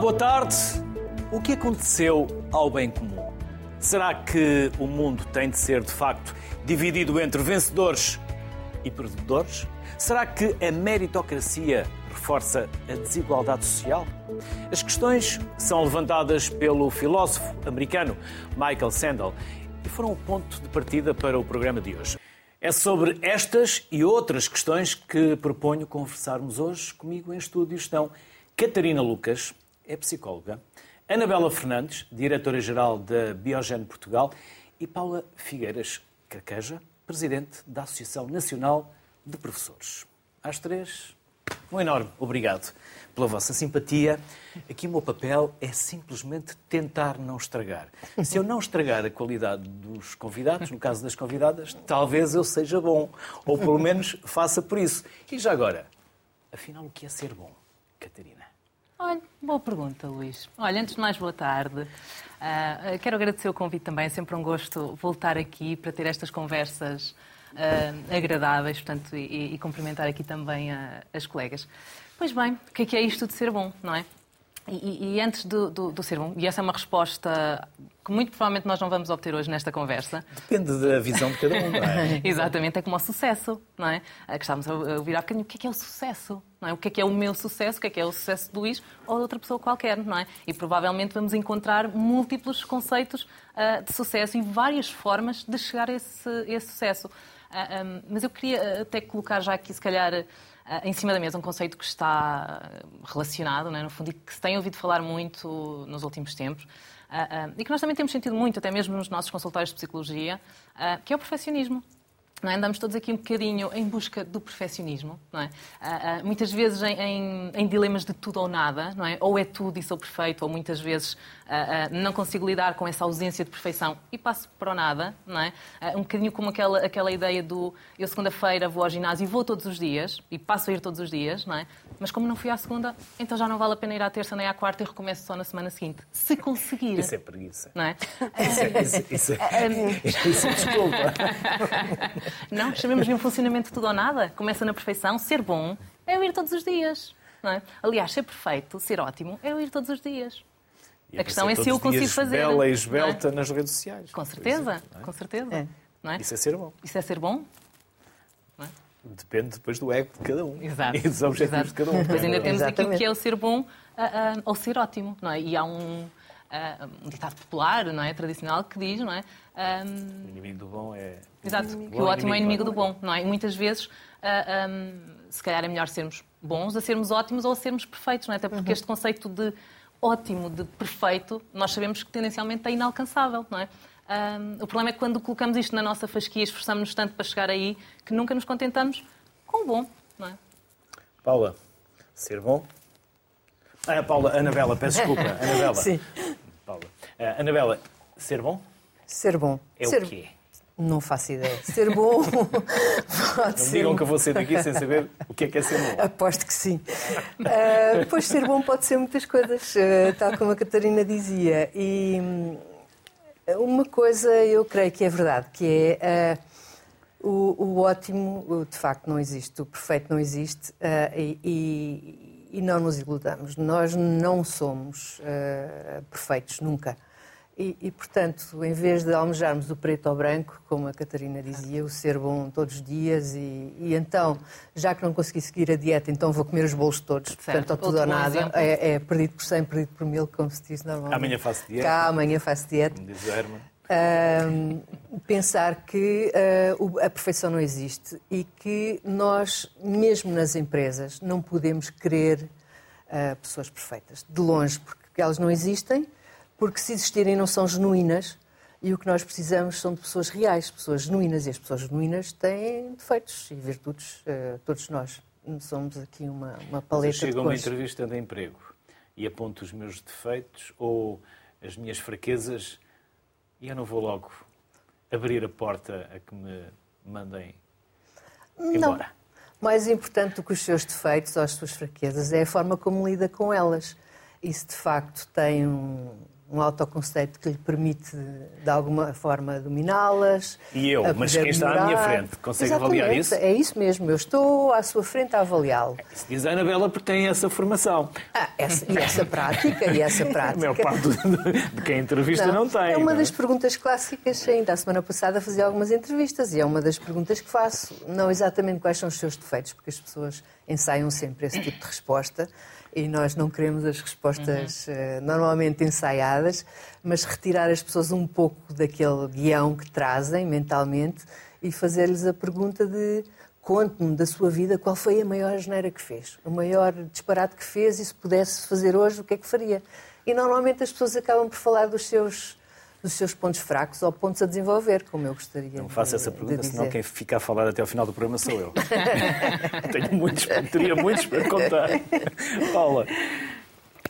Boa tarde. O que aconteceu ao bem comum? Será que o mundo tem de ser, de facto, dividido entre vencedores e perdedores? Será que a meritocracia reforça a desigualdade social? As questões são levantadas pelo filósofo americano Michael Sandel e foram o ponto de partida para o programa de hoje. É sobre estas e outras questões que proponho conversarmos hoje. Comigo em estúdio estão Catarina Lucas, é psicóloga, Anabela Fernandes, diretora-geral da Biogen Portugal, e Paula Figueiras Carqueja, presidente da Associação Nacional de Professores. Às três, um enorme obrigado pela vossa simpatia. Aqui o meu papel é simplesmente tentar não estragar. Se eu não estragar a qualidade dos convidados, no caso das convidadas, talvez eu seja bom, ou pelo menos faça por isso. E já agora, afinal, o que é ser bom, Catarina? Olha, boa pergunta, Luís. Olha, antes de mais, boa tarde. Uh, quero agradecer o convite também. É sempre um gosto voltar aqui para ter estas conversas uh, agradáveis portanto, e, e, cumprimentar aqui também uh, as colegas. Pois bem, o que é, que é isto de ser bom, não é? E, e antes do, do, do, ser bom, e essa é uma resposta que muito provavelmente nós não vamos obter hoje nesta conversa. Depende da visão de cada um, não é? Exatamente, é como o sucesso, não é? Que estávamos a ouvir há bocadinho, o que é que é o sucesso? Não é? O que é que é o meu sucesso, o que é que é o sucesso de Luís ou de outra pessoa qualquer, não é? E provavelmente vamos encontrar múltiplos conceitos uh, de sucesso e várias formas de chegar a esse, esse sucesso. Uh, ah, um, mas eu queria até colocar já aqui, se calhar ah, em cima da mesa um conceito que está relacionado, é? no fundo, e que se tem ouvido falar muito nos últimos tempos, uh, e que nós também temos sentido muito, até mesmo nos nossos consultórios de psicologia, que é o perfeccionismo. É? Andamos todos aqui um bocadinho em busca do perfeccionismo, é? Uh, uh, muitas vezes em, em, em, dilemas de tudo ou nada, é? Ou é tudo e sou perfeito, ou muitas vezes uh, não consigo lidar com essa ausência de perfeição e passo para o nada, não é? um bocadinho como aquela, aquela ideia do eu segunda-feira vou ao ginásio e vou todos os dias, e passo a ir todos os dias, não é? Mas como não fui à segunda, então já não vale a pena ir à terça nem à quarta e recomeço só na semana seguinte. Se conseguir. Isso é preguiça. Não é? Isso é, isso, isso, é, isso é desculpa. Não, chamemos-lhe um funcionamento de tudo ou nada. Começa na perfeição. Ser bom é eu ir todos os dias. Não é? Aliás, ser perfeito, ser ótimo, é eu ir todos os dias. E a questão é se eu consigo fazer. Bela e esbelta é? nas redes sociais. Com certeza, é? com certeza. É. Não é? Isso é ser bom. Isso é ser bom? Depende depois do ego de cada um. Exato. E dos objetivos Exato. de cada um. Depois ainda temos aquilo que é o ser bom uh, uh, ou ser ótimo, não é? E há um, uh, um ditado popular, não é? Tradicional que diz, não é? Um... O inimigo do bom é. Exato, que o ótimo é inimigo do bom, não é? E muitas vezes, uh, um, se calhar é melhor sermos bons a sermos ótimos ou a sermos perfeitos, não é? Até porque uhum. este conceito de ótimo, de perfeito, nós sabemos que tendencialmente é inalcançável, não é? Um, o problema é que quando colocamos isto na nossa fasquia, esforçamos-nos tanto para chegar aí que nunca nos contentamos com o bom, não é? Paula, ser bom? Ah, Paula, Anabela, peço desculpa. Anabela. Sim. Paula. Uh, Anabela, ser bom? Ser bom. É ser... o quê? Não faço ideia. Ser bom pode Não ser... digam que eu vou sair daqui sem saber o que é que é ser bom. Aposto que sim. Uh, pois ser bom pode ser muitas coisas, uh, tal como a Catarina dizia. E hum, uma coisa eu creio que é verdade, que é uh, o, o, ótimo, de facto, não existe, o perfeito não existe e, e, e, não nos iludamos. Nós não somos perfeitos, nunca. E, e, portanto, em vez de almejarmos o preto ao branco, como a Catarina dizia, o ser bom todos os dias, e, e então, já que não consegui seguir a dieta, então vou comer os bolos todos, certo. portanto, ao tudo ou nada, é, é, perdido por 100, perdido por mil, como se diz normalmente. Amanhã faço dieta. Cá, amanhã faço dieta. Como diz o Herman. Uh, pensar que uh, a perfeição não existe e que nós, mesmo nas empresas, não podemos querer uh, pessoas perfeitas. De longe, porque elas não existem porque se existirem não são genuínas e o que nós precisamos são de pessoas reais, pessoas genuínas, e as pessoas genuínas têm defeitos e virtudes, uh, todos nós. Somos aqui uma, uma paleta Mas chego a uma entrevista de emprego e aponto os meus defeitos ou as minhas fraquezas e eu não vou logo abrir a porta a que me mandem embora. Não. Mais importante do que os seus defeitos ou as suas fraquezas é a forma como lida com elas. E se de facto tem um, um autoconceito que lhe permite, de alguma forma, dominá-las. E eu, mas quem está à minha frente, consegue Exatamente, avaliar isso? É isso mesmo, eu estou à sua frente a avaliá-lo. Diz a Anabela porque tem essa formação. Ah, essa, e essa prática, e essa A prática. maior parte de quem entrevista não, tem. É uma não das perguntas clássicas. Ainda a semana passada fazia algumas entrevistas e é uma das perguntas que faço. Não exatamente quais são os seus defeitos, porque as pessoas ensaiam sempre esse tipo de resposta e nós não queremos as respostas eh, normalmente ensaiadas, mas retirar as pessoas um pouco daquele guião que trazem mentalmente e fazer-lhes a pergunta de conte-me da sua vida qual foi a maior asneira que fez, o maior disparate que fez e se pudesse fazer hoje, o que é que faria? E normalmente as pessoas acabam por falar dos seus, dos seus pontos fracos ou pontos a desenvolver, como eu gostaria Não faço de- essa pergunta, senão quem fica a falar até ao final do programa sou eu. Tenho muitos, teria muitos para contar. Paula,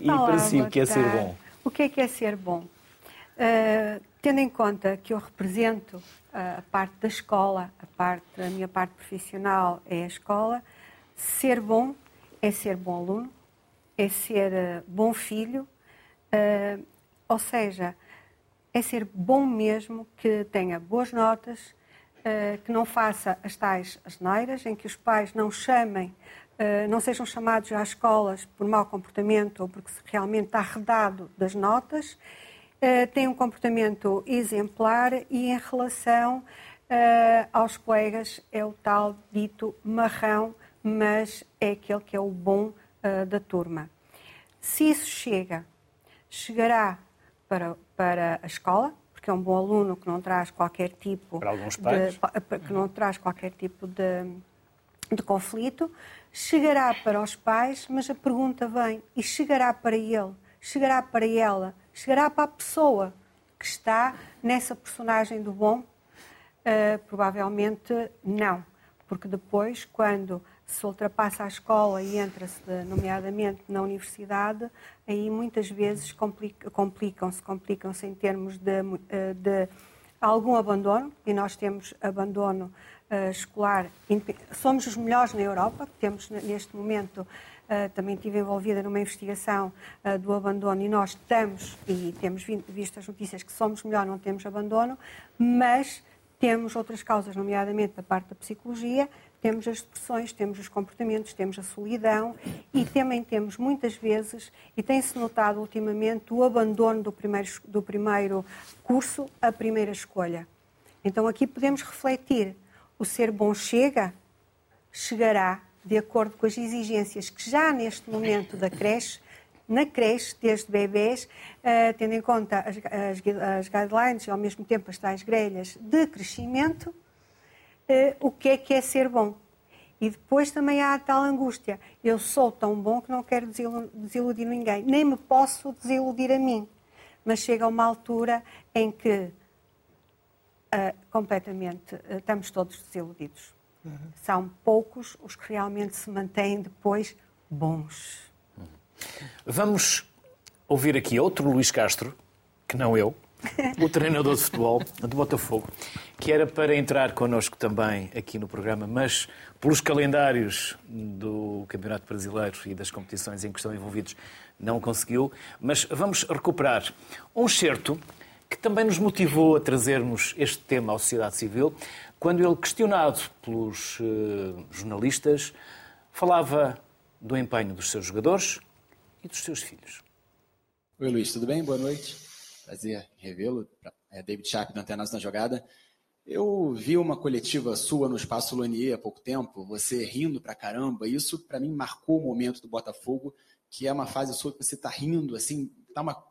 e Olá, para si, o que é ser bom? O que é que é ser bom? Uh, tendo em conta que eu represento uh, a parte da escola, a, parte, a minha parte profissional é a escola, ser bom é ser bom aluno, é ser uh, bom filho, uh, ou seja, é ser bom mesmo, que tenha boas notas, uh, que não faça as tais asneiras, em que os pais não chamem, uh, não sejam chamados às escolas por mau comportamento ou porque realmente está arredado das notas, uh, tenha um comportamento exemplar e em relação aos colegas é o tal dito marrão, mas é aquele que é o bom da turma. Se isso chega, chegará para, para a escola, porque é um bom aluno que não traz qualquer tipo Para alguns pais. de, que não traz qualquer tipo de, de conflito, chegará para os pais, mas a pergunta vem, e chegará para ele, chegará para ela, chegará para a pessoa que está nessa personagem do bom? Uh, provavelmente não, porque depois, quando se ultrapassa a escola e entra-se, nomeadamente, na universidade, aí muitas vezes complica- complicam-se, complicam-se em termos de, eh, de algum abandono, e nós temos abandono eh, escolar, somos os melhores na Europa, temos ne- neste momento, eh, também estive envolvida numa investigação do abandono, e nós estamos, e temos vi- visto as notícias que somos melhor, não temos abandono, mas temos outras causas, nomeadamente da parte da psicologia, temos as depressões, temos os comportamentos, temos a solidão e também temos muitas vezes, e tem-se notado ultimamente, o abandono do primeiro, do primeiro curso, a primeira escolha. Então aqui podemos refletir: o ser bom chega, chegará de acordo com as exigências que já neste momento da creche na creche, desde bebês, eh, tendo em conta as, as as guidelines e ao mesmo tempo as tais grelhas de crescimento, eh, o que é que é ser bom. E depois também há a tal angústia. Eu sou tão bom que não quero desilu- desiludir ninguém, nem me posso desiludir a mim. Mas chega uma altura em que ah, completamente ah, estamos todos desiludidos. São poucos os que realmente se mantêm depois bons. Vamos ouvir aqui outro Luís Castro, que não eu, o treinador de futebol do Botafogo, que era para entrar connosco também aqui no programa, mas pelos calendários do Campeonato Brasileiro e das competições em que estão envolvidos não conseguiu. Mas vamos recuperar um excerto que também nos motivou a trazermos este tema à sociedade civil, quando ele, questionado pelos eh, jornalistas, falava do empenho dos seus jogadores e dos seus filhos. Oi, Luiz, tudo bem? Boa noite. Prazer revê-lo. É David Sharp da Antenas na Jogada. Eu vi uma coletiva sua no Espaço Lonier há pouco tempo, você rindo pra caramba. Isso, para mim, marcou o momento do Botafogo, que é uma fase sua que você tá rindo, assim, tá uma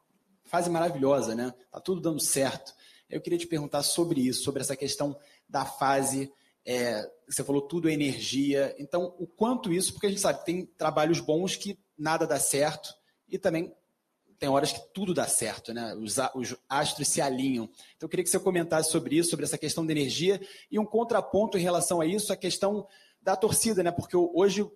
fase maravilhosa, né? Tá tudo dando certo. Eu queria te perguntar sobre isso, sobre essa questão da fase. é, você falou tudo é energia. Então, o quanto isso, porque a gente sabe que tem trabalhos bons que nada dá certo e também tem horas que tudo dá certo, né? Os, os astros se alinham. Então, eu queria que você comentasse sobre isso, sobre essa questão da energia e um contraponto em relação a isso, a questão da torcida, né? Porque hoje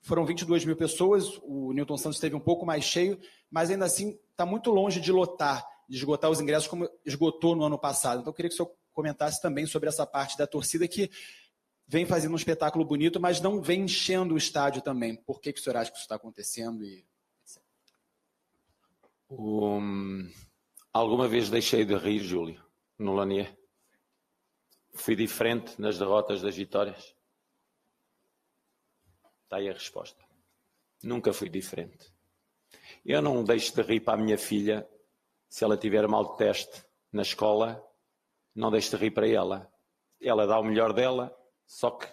foram 22 mil pessoas, o Newton Santos esteve um pouco mais cheio, mas ainda assim está muito longe de lotar, de esgotar os ingressos como esgotou no ano passado. Então, eu queria que senhor comentasse também sobre essa parte da torcida que vem fazendo um espetáculo bonito, mas não vem enchendo o estádio também. Por que, que o senhor acha que isso está acontecendo? E... Um, alguma vez deixei de rir, Júlio, no Lanier? Fui diferente nas derrotas das vitórias? Está aí a resposta. Nunca fui diferente. Eu não deixo de rir para a minha filha se ela tiver mal de teste na escola, não deixo de rir para ela. Ela dá o melhor dela, só que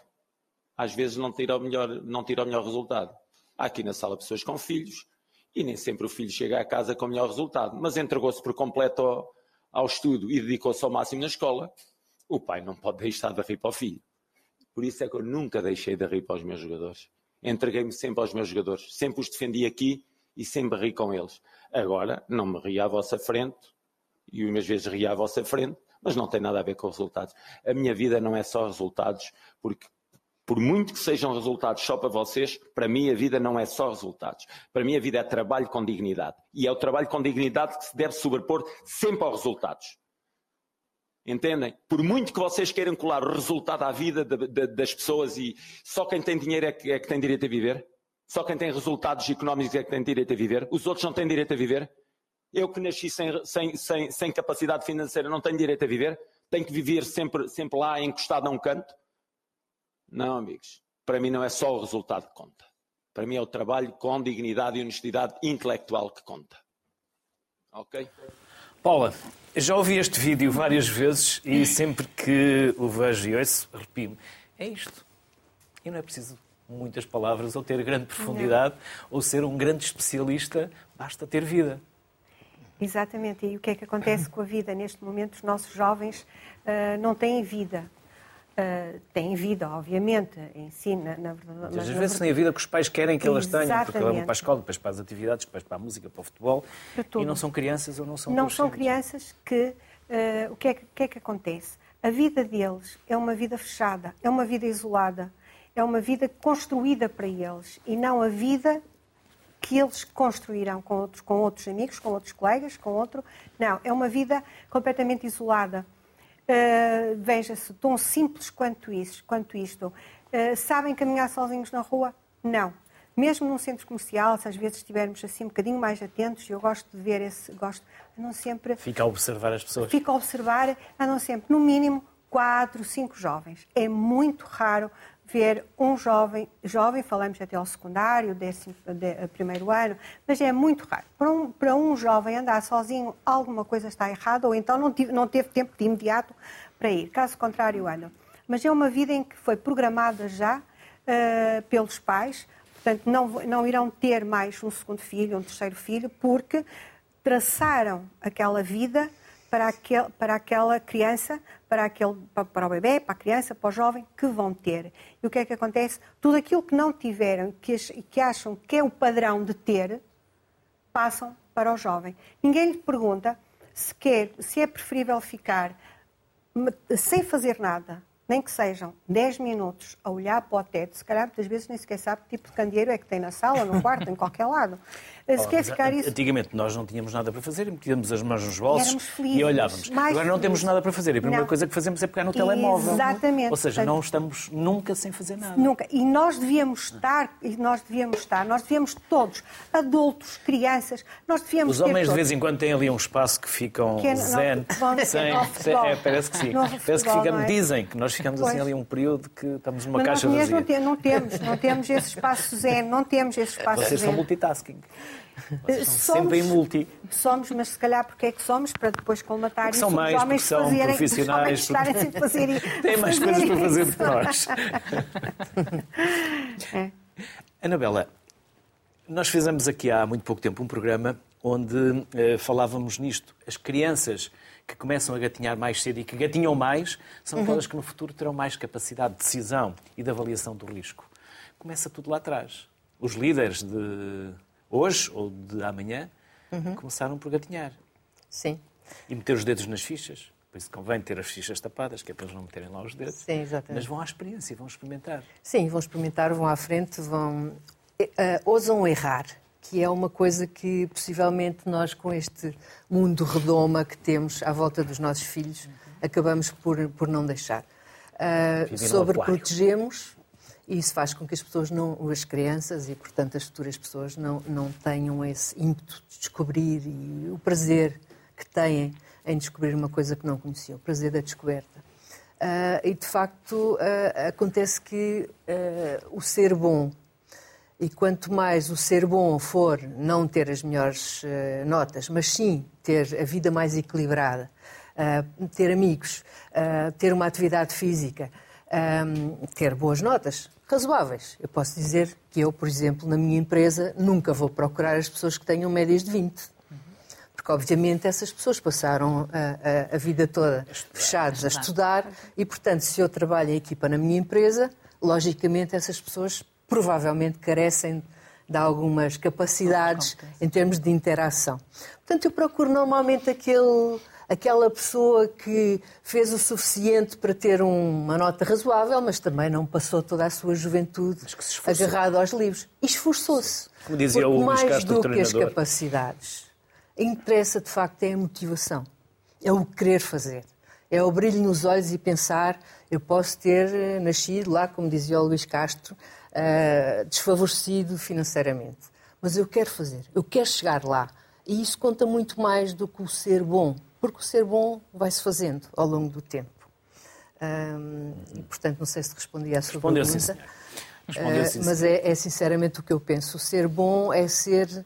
às vezes não tira o melhor, não tira o melhor resultado. Há aqui na sala pessoas com filhos e nem sempre o filho chega a casa com o melhor resultado, mas entregou-se por completo ao, ao estudo e dedicou-se ao máximo na escola. O pai não pode deixar de rir para o filho. Por isso é que eu nunca deixei de rir para os meus jogadores. Entreguei-me sempre aos meus jogadores, sempre os defendi aqui e sempre ri com eles. Agora, não me ri à vossa frente, e umas vezes ri à vossa frente, mas não tem nada a ver com resultados. A minha vida não é só resultados, porque por muito que sejam resultados só para vocês, para mim a vida não é só resultados. Para mim a vida é trabalho com dignidade. E é o trabalho com dignidade que se deve sobrepor sempre aos resultados. Entendem? Por muito que vocês queiram colar o resultado à vida de, de, das pessoas e só quem tem dinheiro é que, é que tem direito a viver, só quem tem resultados económicos é que tem direito a viver, os outros não têm direito a viver. Eu que nasci sem, sem, sem, sem capacidade financeira não tenho direito a viver, tenho que viver sempre, sempre lá encostado a um canto. Não, amigos. Para mim não é só o resultado que conta. Para mim é o trabalho com dignidade e honestidade intelectual que conta. Ok? Paula, já ouvi este vídeo várias vezes e sempre que o vejo e ouço, arrepio-me. É isto. E não é preciso muitas palavras ou ter grande profundidade não. ou ser um grande especialista, basta ter vida. Exatamente. E o que é que acontece com a vida? Neste momento, os nossos jovens uh, não têm vida. Uh, têm vida, obviamente, ensina, na verdade. Às vezes têm a vida que os pais querem que elas tenham, porque levam para a escola, depois para as atividades, depois para a música, para o futebol, e não são crianças ou não são Não são crianças que, uh, o que é, que é que acontece? A vida deles é uma vida fechada, é uma vida isolada, é uma vida construída para eles, e não a vida que eles construirão com outros, com outros amigos, com outros colegas, com outro. Não, é uma vida completamente isolada. Uh, Veja-se, tão simples quanto, isso, quanto isto. Uh, sabem caminhar sozinhos na rua? Não. Mesmo num centro comercial, se às vezes estivermos assim um bocadinho mais atentos, eu gosto de ver esse, gosto, não sempre... Fica a observar as pessoas. Fica a observar, andam sempre, no mínimo, quatro, cinco jovens. É muito raro ver um jovem, jovem, falamos até ao secundário, décimo, de, primeiro ano, mas é muito raro. Para um, para um jovem andar sozinho, alguma coisa está errada, ou então não, tive, não teve tempo de imediato para ir. Caso contrário, anda. Mas é uma vida em que foi programada já uh, pelos pais, portanto, não, não irão ter mais um segundo filho, um terceiro filho, porque traçaram aquela vida para, aquel, para aquela criança, para, aquele, para o bebê, para a criança, para o jovem que vão ter. E o que é que acontece? Tudo aquilo que não tiveram e que, que acham que é o padrão de ter, passam para o jovem. Ninguém lhe pergunta se, quer, se é preferível ficar sem fazer nada, nem que sejam 10 minutos a olhar para o teto, se calhar muitas vezes nem sequer sabe que tipo de candeeiro é que tem na sala, no quarto, em qualquer lado. Se quer ficar isso... Antigamente nós não tínhamos nada para fazer, metíamos as mãos nos bolsos e olhávamos. Agora não felizes. temos nada para fazer. A primeira não. coisa que fazemos é pegar no telemóvel. Exatamente. Ou seja, não estamos nunca sem fazer nada. Nunca. E nós devíamos estar, e nós devíamos estar, nós devíamos todos, adultos, crianças, nós devíamos Os homens de vez em quando têm ali um espaço que ficam que é, zen, não, sem, sem, é, parece que sim. Parece que ficamos, é? dizem que nós ficamos assim ali um período que estamos numa Mas caixa nós vazia. Não, temos, não temos esse espaço zen, não temos esse espaço Vocês zen. são multitasking. Vocês somos, sempre em multi. Somos, mas se calhar porque é que somos, para depois colmatar isso. São mais, os homens são fazerem, profissionais. Os homens porque... fazer, Têm mais coisas para fazer do que nós. é. Anabela, nós fizemos aqui há muito pouco tempo um programa onde eh, falávamos nisto. As crianças que começam a gatinhar mais cedo e que gatinham mais são uhum. aquelas que no futuro terão mais capacidade de decisão e de avaliação do risco. Começa tudo lá atrás. Os líderes de hoje ou de amanhã uhum. começaram por gatinhar. Sim. E meter os dedos nas fichas. Por isso convém ter as fichas tapadas, que é para eles não meterem lá os dedos. Sim, exatamente. Mas vão à experiência, vão experimentar. Sim, vão experimentar, vão à frente, vão. Uh, ousam errar que é uma coisa que possivelmente nós, com este mundo redoma que temos à volta dos nossos filhos, acabamos por, por não deixar. Uh, sobre protegemos E isso faz com que as pessoas, não, as crianças e, portanto, as futuras pessoas não, não tenham esse ímpeto de descobrir e o prazer que têm em descobrir uma coisa que não conheciam, o prazer da descoberta. Uh, e, de facto, uh, acontece que o ser bom, e quanto mais o ser bom for não ter as melhores notas, mas sim ter a vida mais equilibrada, ter amigos, ter uma atividade física, ter boas notas, razoáveis. Eu posso dizer que eu, por exemplo, na minha empresa, nunca vou procurar as pessoas que tenham médias de 20 porque obviamente essas pessoas passaram a, a, a vida toda fechados a estudar. E, portanto, se eu trabalho em equipa na minha empresa, logicamente essas pessoas provavelmente carecem de algumas capacidades em termos de interação. Portanto, eu procuro normalmente aquele, aquela pessoa que fez o suficiente para ter uma nota razoável, mas também não passou toda a sua juventude agarrado aos livros. E esforçou-se. Como dizia Porque o Luís mais Castro, do que as capacidades interessa de facto é a motivação, é o querer fazer, é o brilho nos olhos e pensar eu posso ter eh, nascido lá, como dizia o Luís Castro, uh, desfavorecido financeiramente, mas eu quero fazer, eu quero chegar lá e isso conta muito mais do que o ser bom, porque o ser bom vai-se fazendo ao longo do tempo. Um, e, portanto, não sei se respondi à sua Respondeu, pergunta. Respondeu, sim, Uh, mas é, é sinceramente o que eu penso. O ser bom é ser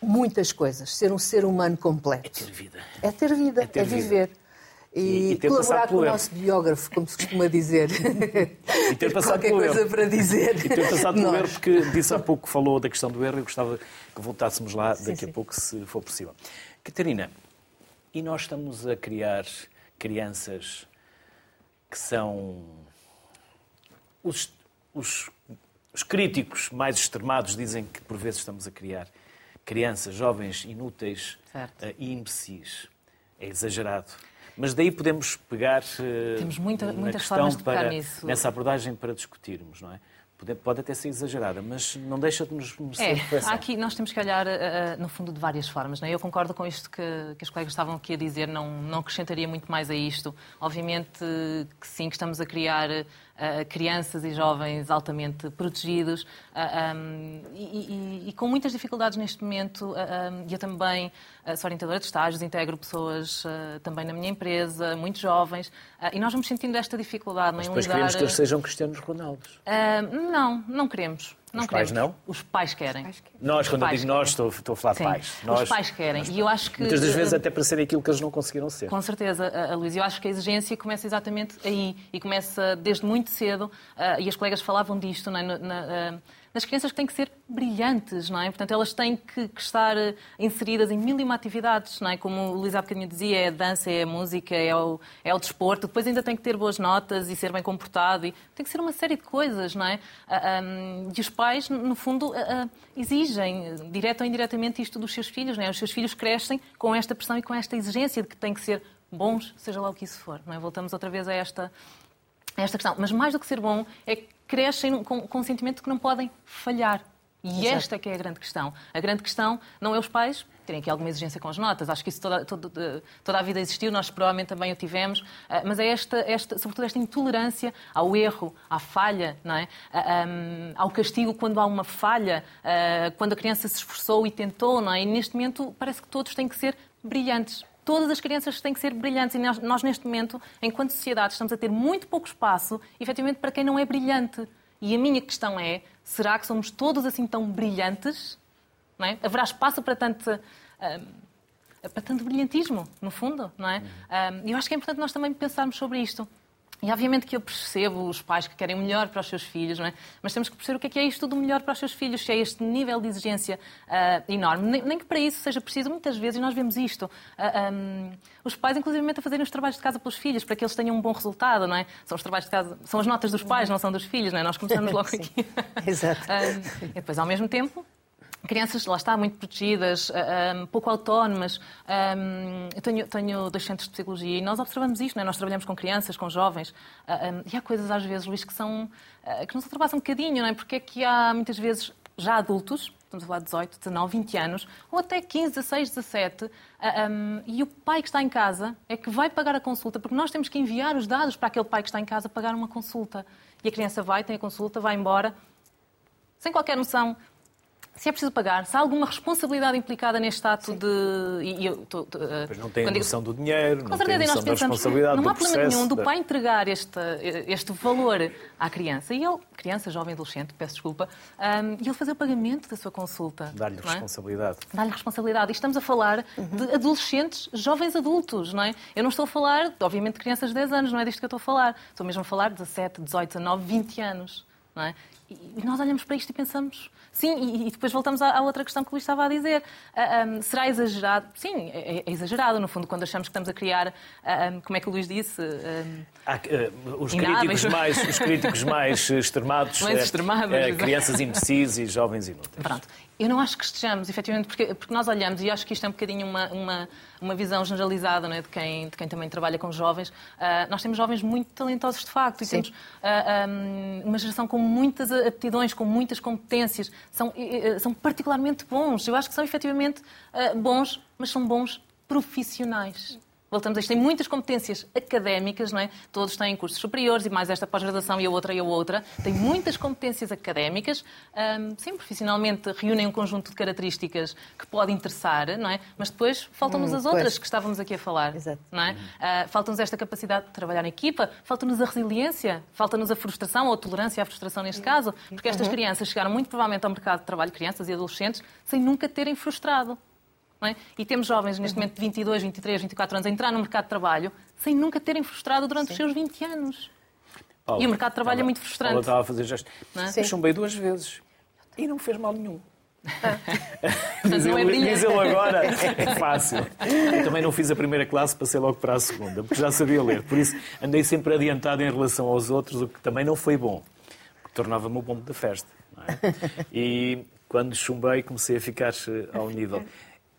muitas coisas, ser um ser humano completo. ter vida. É ter vida, é, ter vida. viver. E, E- e ter colaborar passado com o nosso biógrafo, como se costuma dizer. E ter passado pelo coisa erro. para dizer. E ter passado pelo erro, porque disse há pouco, falou da questão do erro, eu gostava que voltássemos lá Sim, daqui a sim. pouco, se for possível. Catarina, e nós estamos a criar crianças que são os, os, os críticos mais extremados dizem que por vezes estamos a criar crianças, jovens inúteis Certo. eh, e imbecis. É exagerado. Mas daí podemos pegar eh, Temos muita- muitas formas de pegar para, nisso. nessa abordagem para discutirmos, não é? Pode, pode até ser exagerada, mas não deixa de nos É, há aqui, nós temos que olhar, eh, eh, no fundo, de várias formas. Não é? Eu concordo com isto que, que os colegas estavam aqui a dizer, não, não acrescentaria muito mais a isto. Obviamente que sim, que estamos a criar crianças e jovens altamente protegidos um, e, e- e com muitas dificuldades neste momento. um, eu também sou orientadora de estágios, integro pessoas também na minha empresa, muito jovens, e nós vamos sentindo esta dificuldade em Depois lidar- queremos que eles sejam cristianos Ronaldos. Ah, não, não queremos. Não Os pais queremos. não? Os pais querem. Nós, Os quando eu digo nós, querem. estou, estou a falar de Sim, pais. Nós, os pais querem. E eu acho que. Muitas das vezes até para serem aquilo que eles não conseguiram ser. Com certeza, a- a Luís. Eu acho que a exigência começa exatamente aí e começa desde muito cedo. ah, e as colegas falavam disto, não é? Na- na- ah, nas crianças que têm que ser brilhantes, não é? Portanto, elas têm que, que estar ah, inseridas em mil e uma atividades, não é? Como o Luís há bocadinho dizia, é a dança, é a música, é o, é o desporto. Depois ainda tem que ter boas notas e ser bem comportado. E tem que ser uma série de coisas, não é? Ah, e os pais, no fundo, ah, ah, exigem, direta ou indiretamente, isto dos seus filhos, não é? Os seus filhos crescem com esta pressão e com esta exigência de que têm que ser bons, seja lá o que isso for. Não é? Voltamos outra vez a esta, esta questão. Mas mais do que ser bom, é crescem com, com o sentimento de que não podem falhar. E esta é que é a grande questão. A grande questão não é os pais terem aqui alguma exigência com as notas. Acho que isso toda, toda, toda a vida existiu, nós provavelmente também o tivemos. Ah, Mas é esta, esta, sobretudo esta intolerância ao erro, à falha, não é? Ah, ao castigo quando há uma falha, ah, quando a criança se esforçou e tentou, não é? E neste momento parece que todos têm que ser brilhantes. Todas as crianças têm que ser brilhantes e nós, nós, neste momento, enquanto sociedade, estamos a ter muito pouco espaço, efetivamente, para quem não é brilhante. E a minha questão é, será que somos todos assim tão brilhantes? Não é? Haverá espaço para tanto, ah, para tanto brilhantismo, no fundo, não é? Ah, E eu acho que é importante nós também pensarmos sobre isto. E obviamente que eu percebo os pais que querem o melhor para os seus filhos, não é? mas temos que perceber o que é que é isto do melhor para os seus filhos, se é este nível de exigência ah, enorme. Nem, nem que para isso seja preciso, muitas vezes, e nós vemos isto, ah, ah, os pais, inclusive, a fazerem os trabalhos de casa pelos filhos, para que eles tenham um bom resultado, não é? São os trabalhos de casa, são as notas dos pais, não são dos filhos, não é? Nós começamos logo aqui. Exato. Ah, e depois, ao mesmo tempo, crianças, lá está, muito protegidas, ah, ah, pouco autónomas. Ah, eu tenho, tenho dois centros de psicologia e nós observamos isto, não é? nós trabalhamos com crianças, com jovens, ah, e há coisas às vezes, Luís, que, são, que nos ultrapassam um bocadinho, não é? Porque é que há muitas vezes já adultos estamos a falar de 18, 19, 20 anos, ou até 15, 16, 17, uh, um, e o pai que está em casa é que vai pagar a consulta, porque nós temos que enviar os dados para aquele pai que está em casa pagar uma consulta. E a criança vai, tem a consulta, vai embora, sem qualquer noção se é preciso pagar, se há alguma responsabilidade implicada neste ato Sim. de. E, eu, tô, tô, Mas não tem a noção digo... do dinheiro, Com não certeza, tem a noção da responsabilidade Não há problema nenhum do da... pai entregar este, este valor à criança e ele, criança, jovem, adolescente, peço desculpa, um, e ele fazer o pagamento da sua consulta. Dar-lhe é? responsabilidade. Dar-lhe responsabilidade. E estamos a falar uhum. de adolescentes, jovens adultos, não é? Eu não estou a falar, obviamente, de crianças de 10 anos, não é disto que eu estou a falar. Estou mesmo a falar de 17, 18, 19, 20 anos. Não é? E nós olhamos para isto e pensamos, sim, e, depois voltamos à, outra questão que o Luís estava a dizer. Um, será exagerado? Sim, é, é, exagerado, no fundo, quando achamos que estamos a criar, um, como é que o Luís disse? Uh, os, críticos mais, os críticos mais extremados, mais extremados crianças imbecis e jovens inúteis. Pronto. Eu não acho que estejamos, efetivamente, porque, porque nós olhamos, e acho que isto é um bocadinho uma, uma, uma visão generalizada é, de, quem, de quem também trabalha com jovens. Uh, nós temos jovens muito talentosos, de facto, e Sim. temos uh, ah, um, uma geração com muitas aptidões, com muitas competências. São, uh, são particularmente bons. Eu acho que são efetivamente bons, mas são bons profissionais. Voltamos a isto. Tem muitas competências académicas, não é? Todos têm cursos superiores e mais esta pós-graduação e a outra e a outra. Tem muitas competências académicas. Um, sim, profissionalmente reúnem um conjunto de características que pode interessar, não é? Mas depois faltam-nos hum, as outras pois. que estávamos aqui a falar. Exato. Não é? Uh, falta-nos esta capacidade de trabalhar em equipa, falta-nos a resiliência, falta-nos a frustração ou a tolerância à frustração neste caso, porque estas uhum. crianças chegaram muito provavelmente ao mercado de trabalho, crianças e adolescentes, sem nunca terem frustrado. É? E temos jovens neste momento de 22, 23, 24 anos a entrar no mercado de trabalho sem nunca terem frustrado durante Sim. os seus 20 anos. Paulo, e o mercado de trabalho é muito frustrante. Paulo estava a fazer gesto. É? Chumbei duas vezes e não fez mal nenhum. diz, ele, é diz ele agora, é fácil. Eu também não fiz a primeira classe, passei logo para a segunda, porque já sabia ler. Por isso andei sempre adiantado em relação aos outros, o que também não foi bom. Tornava-me o bom da festa. É? E quando chumbei, comecei a ficar ao nível.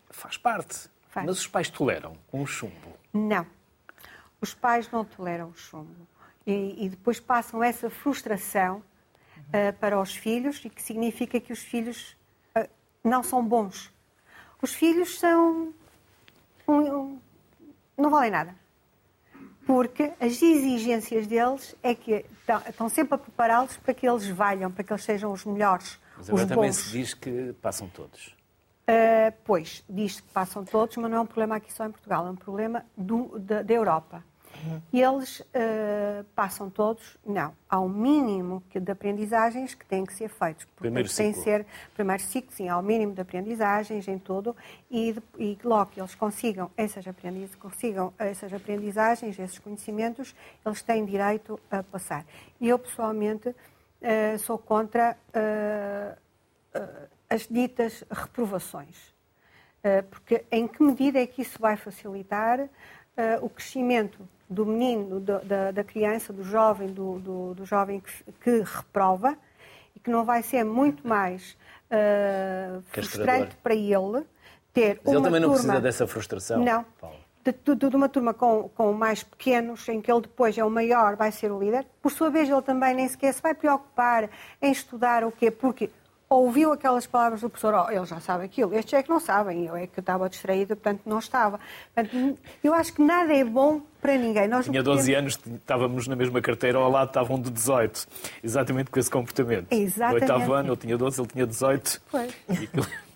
Faz parte. Faz. Mas os pais toleram o chumbo? Não. Os pais não toleram o chumbo. E, e depois passam essa frustração uh, para os filhos, e que significa que os filhos uh, não são bons. Os filhos são. Um, um, não valem nada. Porque as exigências deles é que estão sempre a prepará-los para que eles valham, para que eles sejam os melhores. Mas agora também se diz que passam todos. Uh, pois, diz que passam todos, mas não é um problema aqui só em Portugal, é um problema do, da, da, Europa. Uhum. E eles uh, passam todos? Não. Há um mínimo de aprendizagens que têm que ser feitos. Primeiro ciclo. Tem ser, primeiro ciclo, sim, há um mínimo de aprendizagens em todo e, e logo que eles consigam essas, aprendiz, consigam essas aprendizagens, esses conhecimentos, eles têm direito a passar. E eu, pessoalmente, uh, sou contra as ditas reprovações. Eh, porque em que medida é que isso vai facilitar eh, o crescimento do menino, da, da criança, do jovem, do, do, do jovem que, que, reprova e que não vai ser muito mais uh, frustrante para ele ter Mas uma ele também não turma... precisa dessa frustração. Não. De, de, de, uma turma com, com mais pequenos, em que ele depois é o maior, vai ser o líder. Por sua vez, ele também nem sequer se vai preocupar em estudar o quê? Porque ouviu aquelas palavras do professor, oh, ele já sabe aquilo, estes é que não sabem, eu é que estava distraída, portanto não estava. Portanto, eu acho que nada é bom para ninguém. Nós Tinha 12 podemos... anos, estávamos na mesma carteira, ao lado estavam de 18, exatamente com esse comportamento. Exatamente. No oitavo ano, eu tinha 12, ele tinha 18. Pois.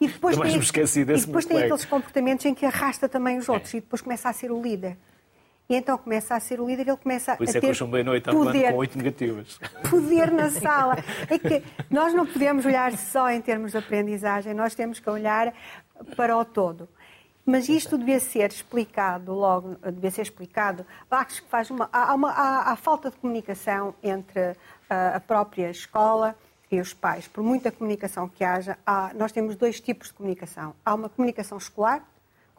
E, depois tem, me esqueci desse E depois tem aqueles comportamentos em que arrasta também os outros é. e depois começa a ser o líder. E então começa a ser o líder, ele começa Por isso a é ter que eu chumbei no oitavo poder, com oito negativas. Poder na sala. É que nós não podemos olhar só em termos de aprendizagem, nós temos que olhar para o todo. Mas isto devia ser explicado logo, devia ser explicado. Acho que faz uma, há, uma, há, há falta de comunicação entre a, a própria escola e os pais. Por muita comunicação que haja, há, nós temos dois tipos de comunicação. Há uma comunicação escolar,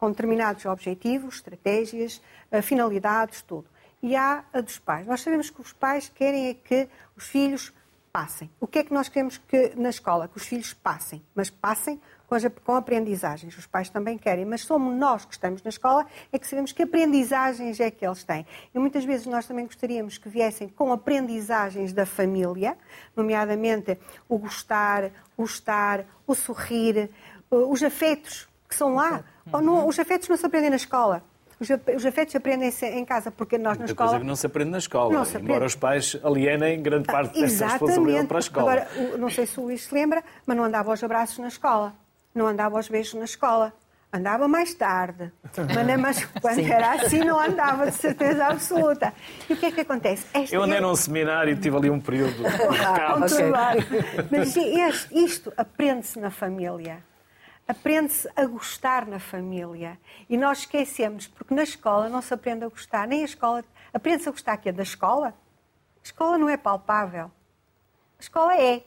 com determinados objetivos, estratégias, eh, finalidades, tudo. E há a dos pais. Nós sabemos que os pais querem é que os filhos passem. O que é que nós queremos que na escola? Que os filhos passem, mas passem com, as, com aprendizagens. Os pais também querem, mas somos nós que estamos na escola é que sabemos que aprendizagens é que eles têm. E muitas vezes nós também gostaríamos que viessem com aprendizagens da família, nomeadamente o gostar, o estar, o sorrir, os afetos que são lá. Não, os afetos não se aprendem na escola. Os, os afetos aprendem-se em casa, porque nós na Muita escola. coisa que não se aprende na escola, Não se embora aprende. os pais alienem grande parte dessa responsabilidade para a escola. Agora, não sei se o Luís se lembra, mas não andava aos abraços na escola. Não andava aos beijos na escola. Andava mais tarde. Mas, mas quando era assim, não andava, de certeza absoluta. E o que é que acontece? Esta Eu andei é- num seminário e tive ali um período de Ah, bem. Mas este- isto aprende-se na família. Aprende-se a gostar na família. E nós esquecemos, porque na escola não se aprende a gostar. Nem a escola. Aprende-se a gostar que é da escola. A escola não é palpável. A escola é.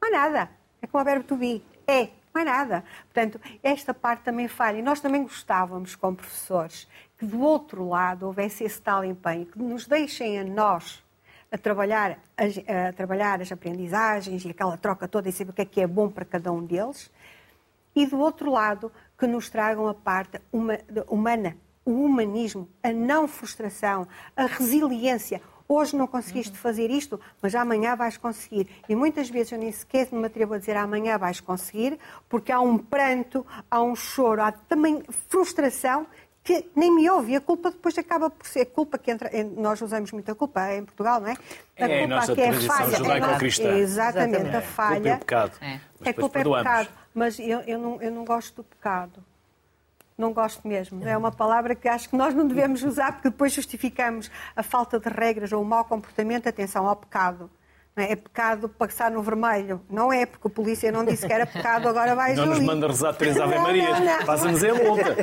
Não há nada. É como o verbo to be. É. Não é nada. Portanto, esta parte também falha. E nós também gostávamos, como professores, que do outro lado houvesse esse tal empenho, que nos deixem a nós a trabalhar as, a trabalhar as aprendizagens e aquela troca toda e saber o que é que é bom para cada um deles. E do outro lado, que nos tragam a parte huma- humana, o humanismo, a não frustração, a resiliência. Hoje não conseguiste fazer isto, mas amanhã vais conseguir. E muitas vezes eu nem sequer me atrevo a dizer amanhã vais conseguir, porque há um pranto, há um choro, há também frustração que nem me ouve. E a culpa depois acaba por ser culpa que entra. em- Nós usamos muita culpa em Portugal, não é? A É a culpa nossa que é a falha. judaico-cristã. Exatamente, Exatamente. a É, falha. culpa o pecado. É. Mas É depois culpa é pecado, mas eu, eu, não, eu não gosto do pecado. Não gosto mesmo. É uma palavra que acho que nós não devemos usar porque depois justificamos a falta de regras ou o mau comportamento. Atenção ao pecado. É? é pecado passar no vermelho. Não é, porque a polícia não disse que era pecado, agora vais Não nos ali. manda rezar três Ave Marias. Passa-nos a multa.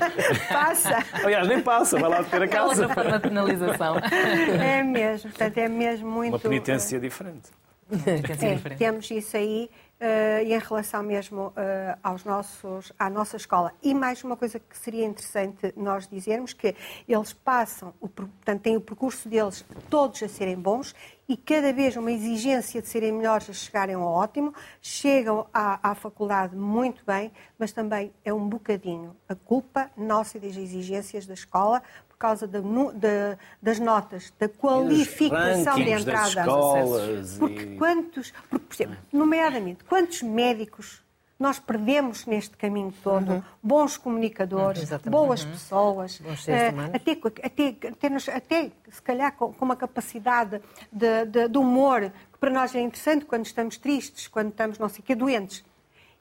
Passa. Aliás, nem passa, vai lá ter a É casa. outra forma de penalização. É mesmo. Portanto, é mesmo muito... Uma penitência diferente. Penitência É, diferente. temos isso aí eh, e em relação mesmo eh, aos nossos, à nossa escola. E mais uma coisa que seria interessante nós dizermos, que eles passam, o, portanto, têm o percurso deles todos a serem bons e cada vez uma exigência de serem melhores, a chegarem ao ótimo, chegam à, à faculdade muito bem, mas também é um bocadinho a culpa nossa e das exigências da escola por causa nu- da- das notas, da qualificação de entrada. escolas Porque e- quantos, porque, por exemplo, nomeadamente, quantos médicos nós perdemos neste caminho todo? Bons comunicadores, Exatamente. boas pessoas, Bons seres eh, humanos. até, até, até, nos- até, se calhar com, com uma capacidade de, de- de humor que para nós é interessante quando estamos tristes, quando estamos não sei o quê, doentes.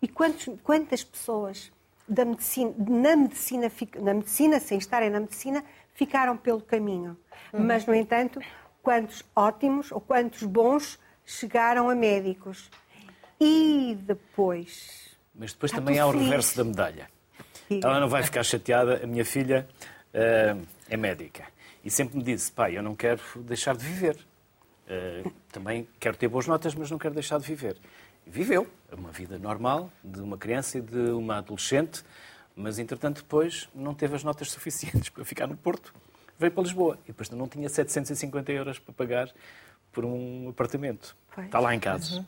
E quantos, quantas pessoas da medicina, na, medicina, na medicina, sem estarem na medicina, ficaram pelo caminho. Mas, no entanto, quantos ótimos ou quantos bons chegaram a médicos. E depois. Mas depois Está também há o reverso da medalha. Ela não vai ficar chateada. A minha filha eh, é médica. E sempre me disse, pai, eu não quero deixar de viver. Eh, também quero ter boas notas, mas não quero deixar de viver. E viveu uma vida normal de uma criança e de uma adolescente, mas entretanto depois não teve as notas suficientes para ficar no Porto. Veio para Lisboa e depois não tinha 750 euros para pagar por um apartamento. Pois. Está lá em casa.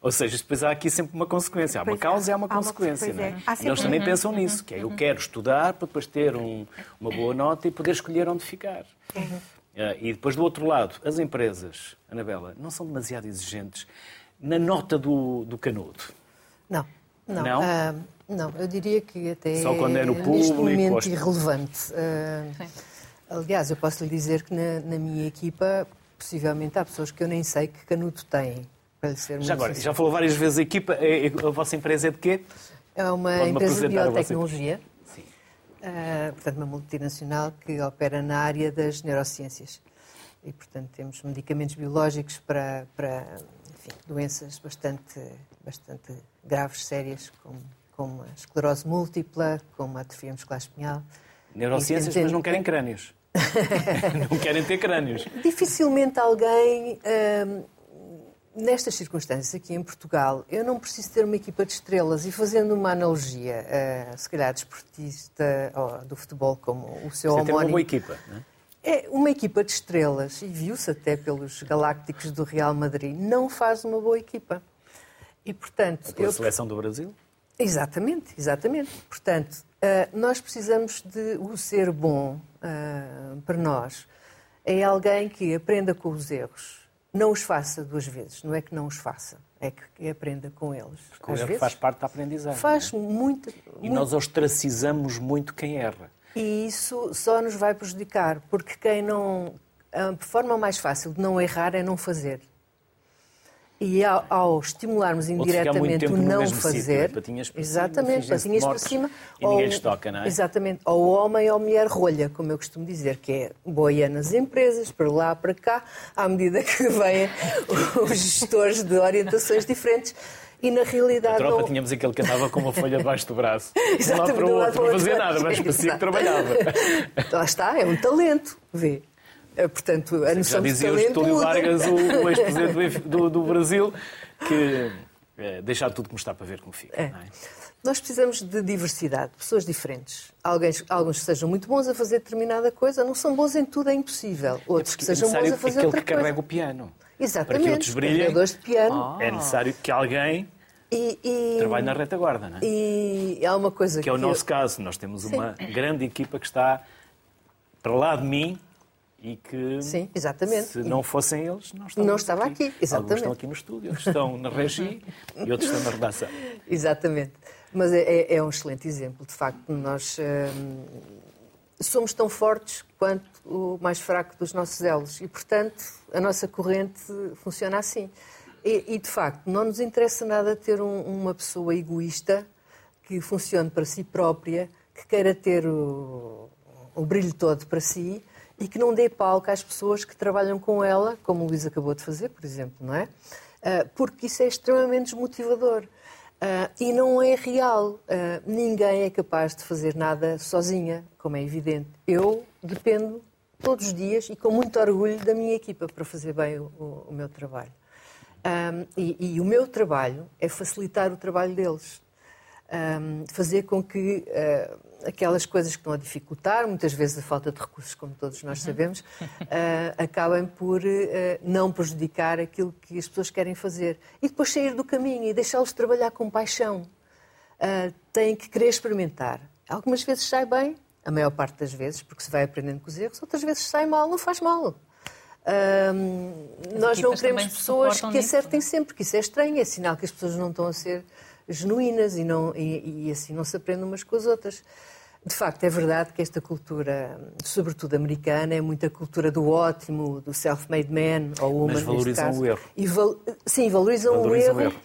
Ou seja, depois há aqui sempre uma consequência. Há uma Pois é. causa e há uma Há uma- consequência. é? é. Há E eles sempre- também pensam nisso, que é eu quero estudar para depois ter um- uma boa nota e poder escolher onde ficar. Eh, E depois, do outro lado, as empresas, Anabela, não são demasiado exigentes na nota do, do canudo. Não. Não, Não? Ah, não, eu diria que até Só quando é no neste público, momento gosto. irrelevante. Ah, aliás, eu posso lhe dizer que na, na minha equipa, possivelmente há pessoas que eu nem sei que canudo têm, para lhe ser Já agora, sincero. já falou várias vezes a equipa, é- a vossa empresa é de quê? É uma empresa de a biotecnologia, Sim. ah, portanto, uma multinacional que opera na área das neurociências. E, portanto, temos medicamentos biológicos para, para enfim, doenças bastante, bastante graves, sérias, como, como a esclerose múltipla, como a atrofia muscular espinhal. Neurociências, mas não querem crânios. não querem ter crânios. Dificilmente alguém, hum, nestas circunstâncias aqui em Portugal, eu não preciso ter uma equipa de estrelas e fazendo uma analogia, ah, se calhar desportista ou do futebol como o seu Você tem uma homónimo. boa equipa. Não é? É uma equipa de estrelas, e viu-se até pelos galácticos do Real Madrid, não faz uma boa equipa. E, portanto, Pela eu, seleção do Brasil? Exatamente, exatamente. Portanto, uh, nós precisamos de o ser bom uh, para nós. É alguém que aprenda com os erros, não os faça duas vezes, não é que não os faça, é que aprenda com eles. Porque Às vezes, faz parte da aprendizagem. Faz é? muito, E nós ostracizamos muito quem erra. E isso só nos vai prejudicar, porque quem não. A forma mais fácil de não errar é não fazer. E ao, ao estimularmos indiretamente o não fazer, sítio, né? patinhas para exatamente, cima, patinhas para cima, e ou, toca, não é? Exatamente, ou homem ou mulher rolha, como eu costumo dizer, que é boia nas empresas, para lá, para cá, à medida que vêm os gestores de orientações diferentes. E na realidade. A tropa tínhamos aquele que andava com uma folha debaixo do braço. de um lado para o outro, não fazia nada, mas parecia que trabalhava. Lá está, é um talento, vê. É, portanto, a noção Já dizia o Getúlio Vargas, o, o ex-presidente do, do, Brasil, que é, deixar tudo como está para ver como fica. É. É? Nós precisamos de diversidade, pessoas diferentes. Alguns, alguns que sejam muito bons a fazer determinada coisa, não são bons em tudo, é impossível. É Outros é que sejam bons a fazer outra que carrega o piano. Exatamente. Para que outros brilhem, de piano. é necessário que alguém e, e, trabalhe na retaguarda, não é? E há uma coisa que... Que é o nosso eu... caso. Nós temos uma Sim. grande equipa que está para lá de mim, e que Sim, exatamente. se não fossem eles, não, não estava aqui. aqui. Exatamente. Alguns estão aqui no estúdio, outros estão na regi e outros estão na redação. Exatamente. Mas é, é, é um excelente exemplo. De facto, nós hum, somos tão fortes quanto o mais fraco dos nossos elos e, portanto, a nossa corrente funciona assim. E, e de facto, não nos interessa nada ter um, uma pessoa egoísta que funcione para si própria, que queira ter o, o brilho todo para si, e que não dê palco às pessoas que trabalham com ela, como o Luís acabou de fazer, por exemplo, não é? Ah, porque isso é extremamente desmotivador. Uh, e não é real. Uh, ninguém é capaz de fazer nada sozinha, como é evidente. Eu dependo todos os dias e com muito orgulho da minha equipa para fazer bem o, o, o meu trabalho. Um, e, e, o meu trabalho é facilitar o trabalho deles. Um, fazer com que uh, aquelas coisas que estão a dificultar, muitas vezes a falta de recursos, como todos nós uhum. sabemos, uh, acabem por uh, não prejudicar aquilo que as pessoas querem fazer. E depois sair do caminho e deixá-los trabalhar com paixão. Uh, têm que querer experimentar. Algumas vezes sai bem, a maior parte das vezes, porque se vai aprendendo com os erros, outras vezes sai mal, não faz mal. nós não queremos pessoas que acertem nisso. sempre, que isso é estranho, é sinal que as pessoas não estão a ser genuínas e, não, e, e assim não se aprendem umas com as outras. De facto, é verdade que esta cultura, sobretudo americana, é muita cultura do ótimo, do self-made man ou woman. Mas valorizam o erro. E val... Sim, valorizam, valorizam o, erro, o erro.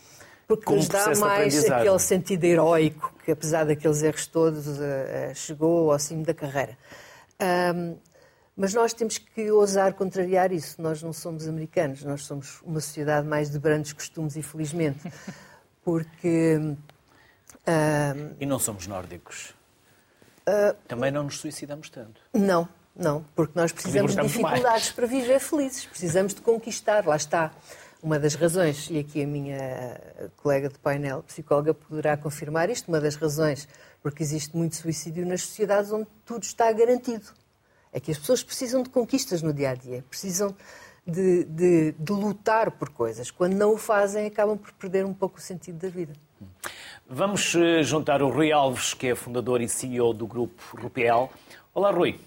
Porque Como lhes dá mais aquele sentido heroico que, apesar daqueles erros todos, uh, uh, chegou ao cimo da carreira. Um, mas nós temos que ousar contrariar isso. Nós não somos americanos, nós somos uma sociedade mais de brandos costumes, infelizmente. Porque. Um, e não somos nórdicos. Uh, Também não nos suicidamos tanto. Não, não, porque nós precisamos de dificuldades mais. para viver felizes, precisamos de conquistar, lá está. Uma das razões, e aqui a minha colega de painel, psicóloga, poderá confirmar isto, uma das razões porque existe muito suicídio nas sociedades onde tudo está garantido. É que as pessoas precisam de conquistas no dia a dia, precisam de, de, de lutar por coisas. Quando não o fazem, acabam por perder um pouco o sentido da vida. Vamos eh, juntar o Rui Alves, que é fundador e CEO do grupo Rupiel. Olá, Rui.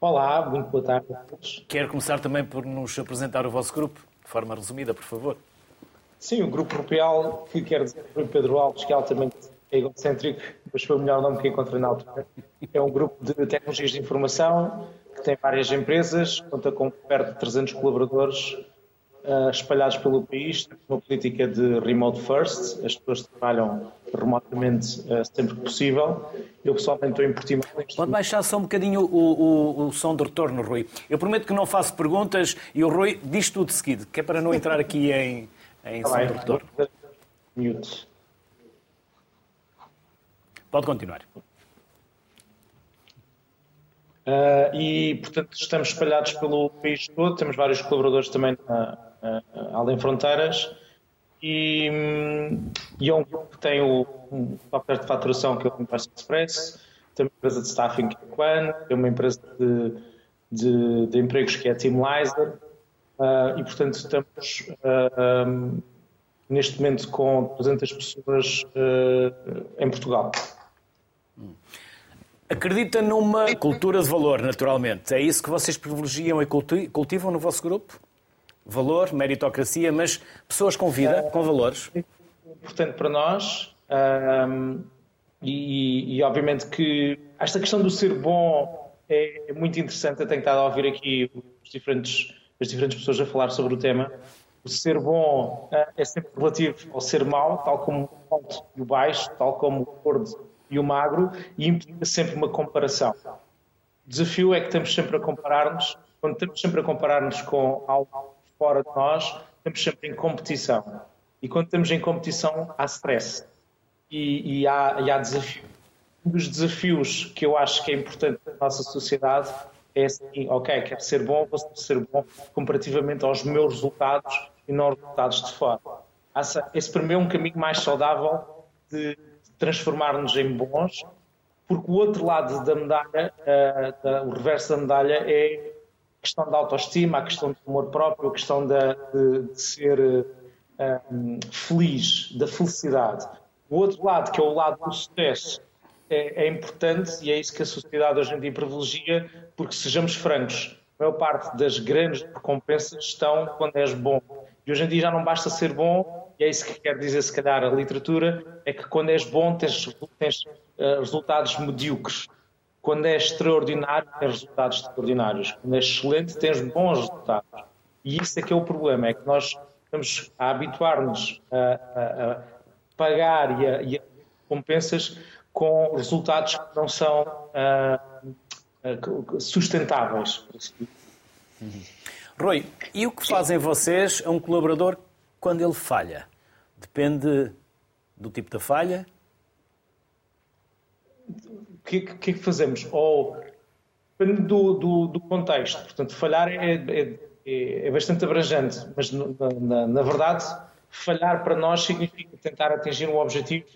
Olá, muito boa tarde a todos. Quer começar também por nos apresentar o vosso grupo, de forma resumida, por favor? Sim, o Grupo Rupiel, que quer dizer Rui Pedro Alves, que é altamente egocêntrico, mas foi o melhor nome que encontrei na altura. É um grupo de tecnologias de informação tem várias empresas, conta com perto de 300 colaboradores uh, espalhados pelo país, uma política de remote first, as pessoas trabalham remotamente uh, sempre que possível. Eu pessoalmente estou em Portimão. Pode baixar só um bocadinho o, o, o, som de retorno, Rui. Eu prometo que não faço perguntas e o Rui diz tudo de seguida, que é para não entrar aqui em, em som de retorno. Mute. Pode continuar. Uh, e, portanto, estamos espalhados pelo país todo, temos vários colaboradores também na, uh, além fronteiras. E, e é um grupo que tem o um software de faturação que é o Impress Express, tem uma empresa de staffing que é a Quan, tem uma empresa de, de, de empregos que é a Teamlizer, uh, e portanto estamos uh, um, neste momento com 200 pessoas em Portugal. Acredita numa cultura de valor, naturalmente. É isso que vocês privilegiam e cultivam no vosso grupo? Valor, meritocracia, mas pessoas com vida, com valores? É importante para nós. Um, e, e, obviamente que esta questão do ser bom é muito interessante. Eu tenho estado a ouvir aqui os diferentes, as diferentes pessoas a falar sobre o tema. O ser bom uh, é sempre relativo ao ser mau, tal como o alto e o baixo, tal como o gordo e o magro, e implica sempre uma comparação. O desafio é que estamos sempre a comparar-nos, quando estamos sempre a comparar-nos com algo fora de nós, estamos sempre em competição. E quando estamos em competição, há stress e, e, há, e há desafio. Um dos desafios que eu acho que é importante na nossa sociedade é assim, ok, quero ser bom, vou ser bom comparativamente aos meus resultados e não aos resultados de fora. Esse para mim é um caminho mais saudável de transformar-nos em bons, porque o outro lado da medalha, uh, da, o reverso da medalha, é a questão da autoestima, a questão do amor próprio, a questão de, de, de ser uh, feliz, da felicidade. O outro lado, que é o lado do sucesso, é, é, importante e é isso que a sociedade hoje em dia privilegia, porque sejamos francos, maior parte das grandes recompensas estão quando és bom. E hoje em dia já não basta ser bom, e é isso que quer dizer, se calhar, a literatura, é que quando és bom tens, tens uh, resultados medíocres. Quando és extraordinário, tens resultados extraordinários. Quando és excelente, tens bons resultados. E isso é que é o problema, é que nós estamos a habituar-nos a, a, a, pagar e a, e a recompensas com resultados que não são uh, sustentáveis. Uhum. Rui, e o que fazem vocês a um colaborador quando ele falha? Depende do tipo da falha? O que, que, é que fazemos? Ou depende do, do, do, contexto. Portanto, falhar é, é, é, é bastante abrangente, mas na, na, na, verdade, falhar para nós significa tentar atingir um objetivo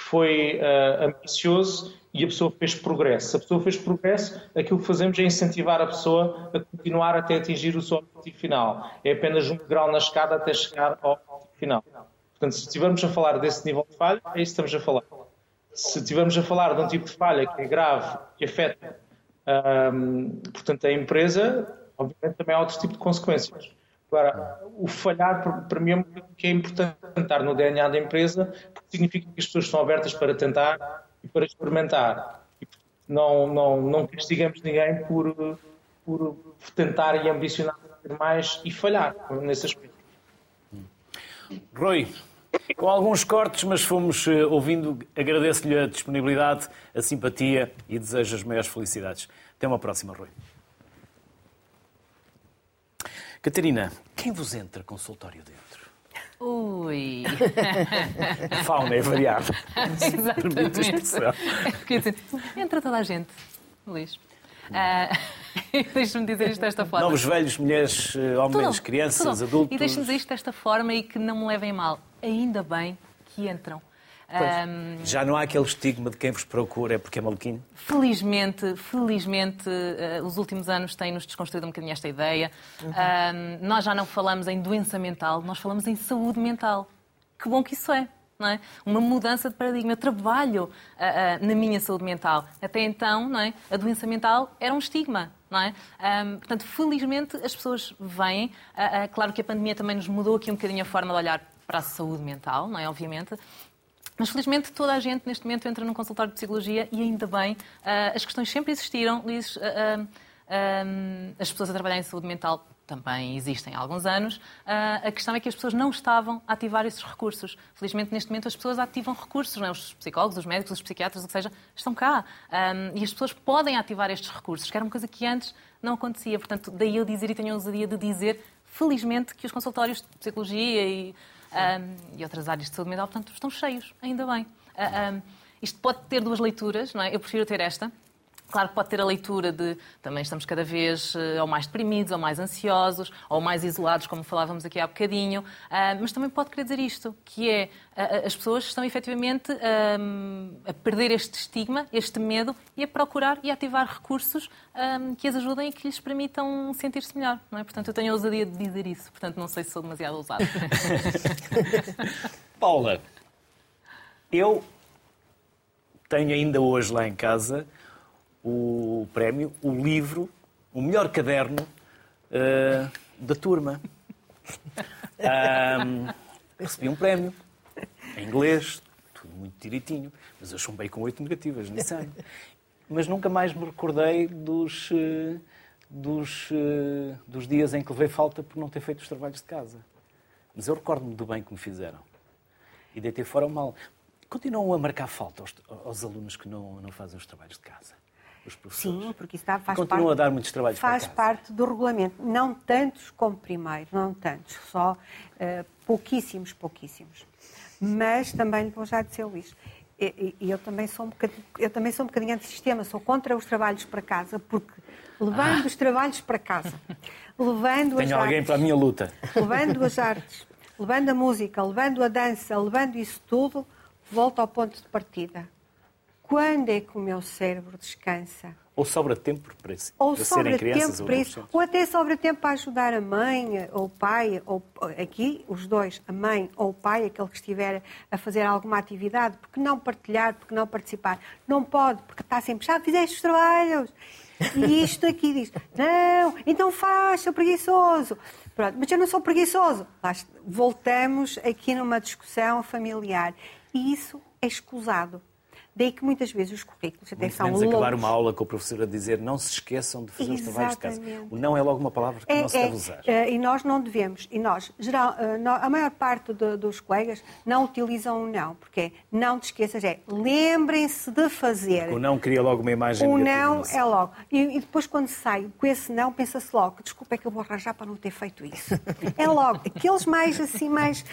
foi uh, ambicioso e a pessoa fez progresso. Se a pessoa fez progresso, aquilo que fazemos é incentivar a pessoa a continuar até atingir o seu objetivo final. É apenas um grau na escada até chegar ao objetivo final. Portanto, se estivermos a falar desse nível de falha, é isso que estamos a falar. Se estivermos a falar de um tipo de falha que é grave, que afeta, um, portanto, a empresa, obviamente também há outro tipo de consequências. Agora, o falhar, para mim, é que é importante estar no DNA da empresa, porque significa que as pessoas estão abertas para tentar e para experimentar. E não, não, não castigamos ninguém por, por tentar e ambicionar mais e falhar nesse aspecto. Rui, com alguns cortes, mas fomos eh, ouvindo. Agradeço-lhe a disponibilidade, a simpatia e desejo as maiores felicidades. Até uma próxima, Rui. Catarina, quem vos entra consultório dentro? Ui! fauna é variável. Exatamente. Entra toda a gente, Luís. Uh, deixa-me dizer isto desta forma. Novos velhos, mulheres, homens, tudo, crianças, tudo. adultos. E deixa-me dizer isto desta forma e que não me levem mal. Ainda bem que entram. Um, já não há aquele estigma de quem vos procura é porque é maluquinho? Felizmente, felizmente, uh, os últimos anos têm-nos desconstruído um bocadinho esta ideia. Uhum. Um, nós já não falamos em doença mental, nós falamos em saúde mental. Que bom que isso é não é? Uma mudança de paradigma. Eu trabalho uh, uh, na minha saúde mental. Até então, não é? A doença mental era um estigma. Não é? Um, portanto, felizmente as pessoas vêm. Uh, claro que a pandemia também nos mudou aqui um bocadinho a forma de olhar para a saúde mental, não é? Obviamente. Mas felizmente toda a gente neste momento entra num consultório de psicologia e ainda bem, as questões sempre existiram. as pessoas a trabalhar em saúde mental também existem há alguns anos, ah, a questão é que as pessoas não estavam a ativar esses recursos. Felizmente, neste momento, as pessoas ativam recursos, é? os psicólogos, os médicos, os psiquiatras, o que seja, estão cá. E as pessoas podem ativar estes recursos, que era uma coisa que antes não acontecia. Portanto, daí eu dizer e tenho a ousadia de dizer, felizmente, que os consultórios de psicologia e, e outras áreas de saúde mental, portanto, estão cheios, ainda bem. Ah, isto pode ter duas leituras, não é? Eu prefiro ter esta, Claro que pode ter a leitura de também estamos cada vez uh, ou mais deprimidos, ou mais ansiosos, ou mais isolados, como falávamos aqui há bocadinho, uh, mas também pode querer dizer isto, que é as pessoas estão efetivamente a perder este estigma, este medo, e a procurar e ativar recursos que as ajudem e que lhes permitam sentir-se melhor. Não é? Portanto, eu tenho a ousadia de dizer isso, portanto não sei se sou demasiado ousada. Paula, eu tenho ainda hoje lá em casa o prémio, o livro, o melhor caderno uh, da turma. Um, recebi um prémio em inglês, tudo muito direitinho, mas eu chumbei com oito negativas nesse ano. Mas nunca mais me recordei dos, uh, dos, uh, dos dias em que levei falta por não ter feito os trabalhos de casa. Mas eu recordo-me do bem que me fizeram. E deitei fora o mal. Continuam a marcar falta aos, aos alunos que não, não fazem os trabalhos de casa os professores. Sim, porque isso está, faz Continuam parte, a dar muitos trabalhos Faz parte do regulamento. Não tantos como primeiro, não tantos. Só uh, pouquíssimos, pouquíssimos. Mas também lhe vou já dizer, Luís, e, e eu, também sou um bocadinho, eu também sou um bocadinho antissistema, sou contra os trabalhos para casa, porque levando ah. os trabalhos para casa, levando Tenho alguém artes, para a minha luta. Levando as artes, levando a música, levando a dança, levando isso tudo, volto ao ponto de partida quando é que o meu cérebro descansa? Ou sobra tempo para, isso, ou para sobra serem crianças tempo para isso, ou até sobra tempo para ajudar a mãe ou o pai, ou aqui os dois, a mãe ou o pai, aquele que estiver a fazer alguma atividade, porque não partilhar, porque não participar? Não pode, porque está sempre, já fizeste os trabalhos. E isto aqui diz, não, então faz, sou preguiçoso. Pronto, mas eu não sou preguiçoso. Voltamos aqui numa discussão familiar. E isso é escusado. Daí que muitas vezes os currículos até Muito são longos. acabar uma aula com o professor a dizer não se esqueçam de fazer Exatamente. os trabalhos de casa. O não é logo uma palavra que é, não se é, deve usar. É, e nós não devemos. E nós, geral, eh, a maior parte de, dos colegas não utilizam o não, porque é, não te esqueças, é lembrem-se de fazer. Porque o não cria logo uma imagem O não é logo. E, e, depois quando sai com esse não, pensa-se logo, desculpa é que eu vou arranjar para não ter feito isso. é logo. Aqueles mais assim, mais...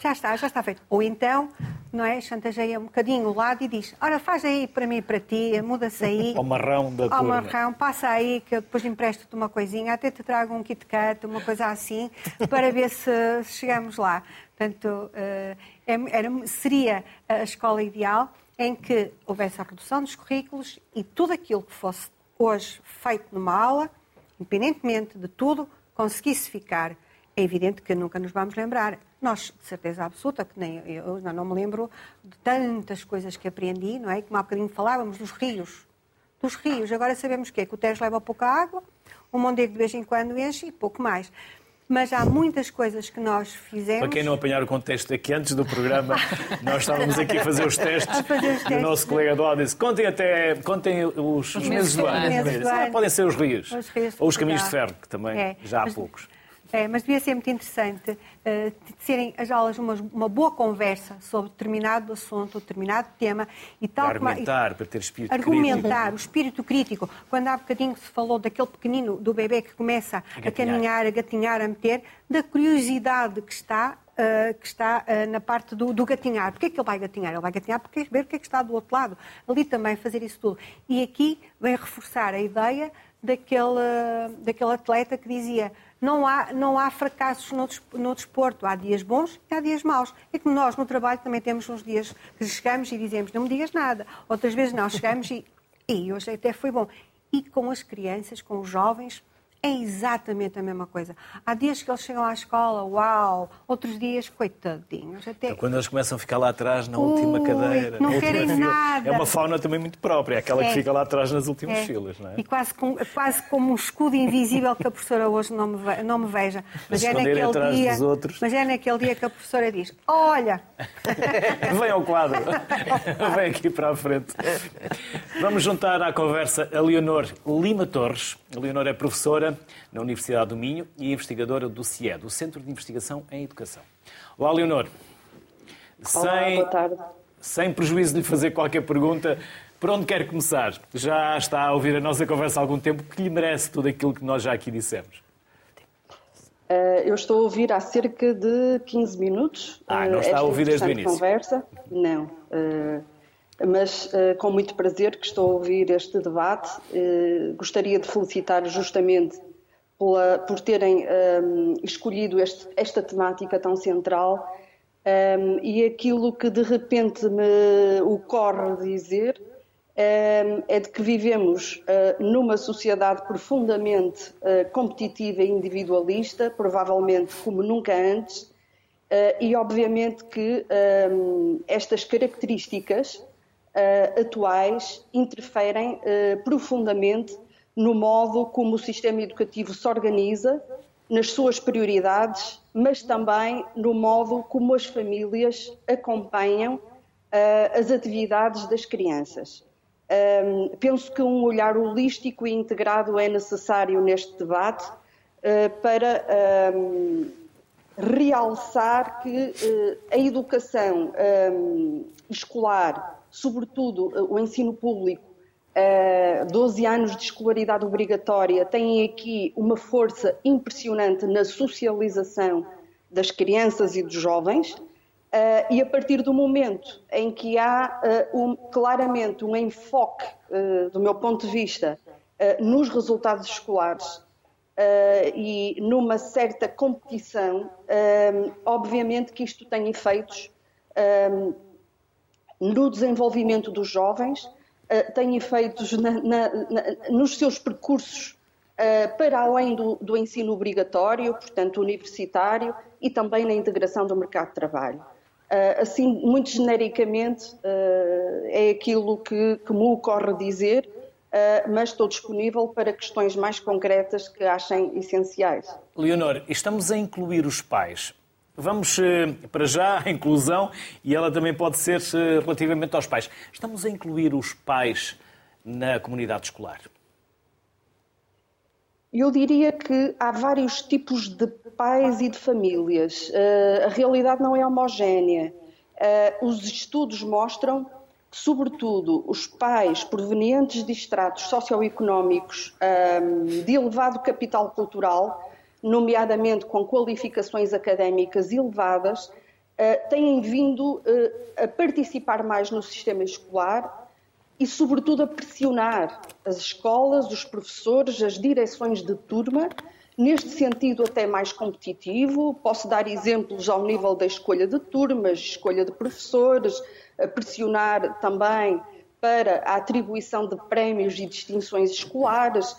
Já está, já está feito. Ou então, não é, chantageia um bocadinho o lado e diz, ora, faz aí para mim e para ti, muda-se aí. Ao marrão da Ao marrão, passa aí que eu depois empresto-te uma coisinha, até te trago um Kit Kat, uma coisa assim, para ver se chegamos lá. Portanto, eh, era, seria a escola ideal em que houvesse a redução dos currículos e tudo aquilo que fosse hoje feito numa aula, independentemente de tudo, conseguisse ficar. É evidente que nunca nos vamos lembrar nós, de certeza absoluta, que nem eu não, me lembro de tantas coisas que aprendi, não é? Como há bocadinho falávamos dos rios. Dos rios. Agora sabemos que é que o Tejo leva pouca água, o Mondego de vez em quando enche e pouco mais. Mas há muitas coisas que nós fizemos. Para quem não apanhar o contexto aqui antes do programa, nós estávamos aqui a fazer os testes. Fazer os testes. E o nosso colega do lado disse: contem até contem os, os meses do ano. Ah, podem ser os rios. Os rios Ou os caminhos de ferro, que também é. já há Mas, poucos. É, mas devia ser muito interessante uh, serem as aulas uma, uma, boa conversa sobre determinado assunto, determinado tema e tal para argumentar, para ter espírito argumentar, crítico. o espírito crítico. Quando há bocadinho se falou daquele pequenino, do bebê que começa a, a caminhar, a gatinhar, a meter, da curiosidade que está Uh, que está uh, na parte do, do gatinhar. Porquê é que ele vai gatinhar? Ele vai gatinhar porque quer ver o que é que está do outro lado. Ali também fazer isso tudo. E aqui vem reforçar a ideia daquele, daquele atleta que dizia não há, não há fracassos no, desporto. Há dias bons e há dias maus. É como nós no trabalho também temos uns dias que chegamos e dizemos não me digas nada. Outras vezes não, chegamos e, e hoje até foi bom. E com as crianças, com os jovens, é exatamente a mesma coisa. Há dias que eles chegam à escola, uau, outros dias, coitadinhos. Até... Então, quando eles começam a ficar lá atrás na última Ui, cadeira, não querem fila, nada. É uma fauna também muito própria, aquela é. que fica lá atrás nas últimas é. filas, não é? E quase, com, quase como um escudo invisível que a professora hoje não me, ve, não me veja. Mas, mas é naquele dia, mas é naquele dia que a professora diz: Olha! Vem ao quadro, vem aqui para a frente. Vamos juntar à conversa a Leonor Lima Torres. A Leonor é professora na Universidade do Minho e investigadora do CIE, do Centro de Investigação em Educação. Olá, Leonor. Olá, sem, boa tarde. Sem prejuízo de lhe fazer qualquer pergunta, por onde quer começar? Já está a ouvir a nossa conversa há algum tempo, que lhe merece tudo aquilo que nós já aqui dissemos? Uh, eu estou a ouvir há cerca de 15 minutos. Ah, não está a ouvir desde o início? conversa. Não. Uh, mas com muito prazer que estou a ouvir este debate. Gostaria de felicitar justamente pela, por terem um, escolhido este, esta temática tão central um, e aquilo que de repente me ocorre dizer um, é de que vivemos uh, numa sociedade profundamente uh, competitiva e individualista, provavelmente como nunca antes, uh, e obviamente que estas características atuais interferem profundamente no modo como o sistema educativo se organiza, nas suas prioridades, mas também no modo como as famílias acompanham uh, as atividades das crianças. Um, penso que um olhar holístico e integrado é necessário neste debate uh, para um, realçar que uh, a educação um, escolar, sobretudo o ensino público, uh, eh, 12 anos de escolaridade obrigatória têm aqui uma força impressionante na socialização das crianças e dos jovens. Uh, e a partir do momento em que há uh, um, claramente um enfoque, uh, do meu ponto de vista, nos resultados escolares e numa certa competição, obviamente que isto tem efeitos no desenvolvimento dos jovens, uh, têm efeitos na, na, na, nos seus percursos uh, para além do, do, ensino obrigatório, portanto universitário, e também na integração do mercado de trabalho. Uh, assim, muito genericamente, é aquilo que, que, me ocorre dizer, mas estou disponível para questões mais concretas que achem essenciais. Leonor, estamos a incluir os pais Vamos eh, para já à inclusão e ela também pode ser eh, relativamente aos pais. Estamos a incluir os pais na comunidade escolar? Eu diria que há vários tipos de pais e de famílias. Eh, a realidade não é homogénea. Os estudos mostram que, sobretudo, os pais provenientes de estratos socioeconómicos de elevado capital cultural nomeadamente com qualificações académicas elevadas, eh, têm vindo eh, a participar mais no sistema escolar e, sobretudo, a pressionar as escolas, os professores, as direções de turma, neste sentido até mais competitivo. Posso dar exemplos ao nível da escolha de turmas, escolha de professores, a pressionar também para a atribuição de prémios e distinções escolares,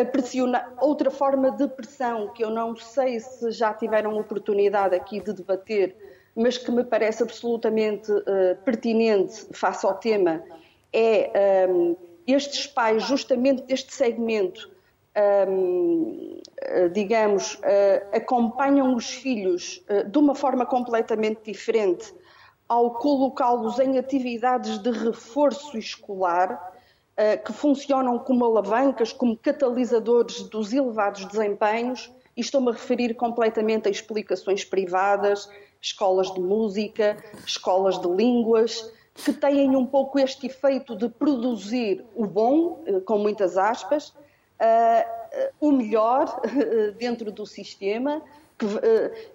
a pressionar. Outra forma de pressão que eu não sei se já tiveram oportunidade aqui de debater, mas que me parece absolutamente uh, pertinente face ao tema, é um, estes pais, justamente deste segmento, um, digamos, uh, acompanham os filhos uh, de uma forma completamente diferente ao colocá-los em atividades de reforço escolar eh, que funcionam como alavancas, como catalisadores dos elevados desempenhos, e estou-me a referir completamente a explicações privadas, escolas de música, escolas de línguas, que têm um pouco este efeito de produzir o bom, eh, com muitas aspas, uh, o melhor dentro do sistema,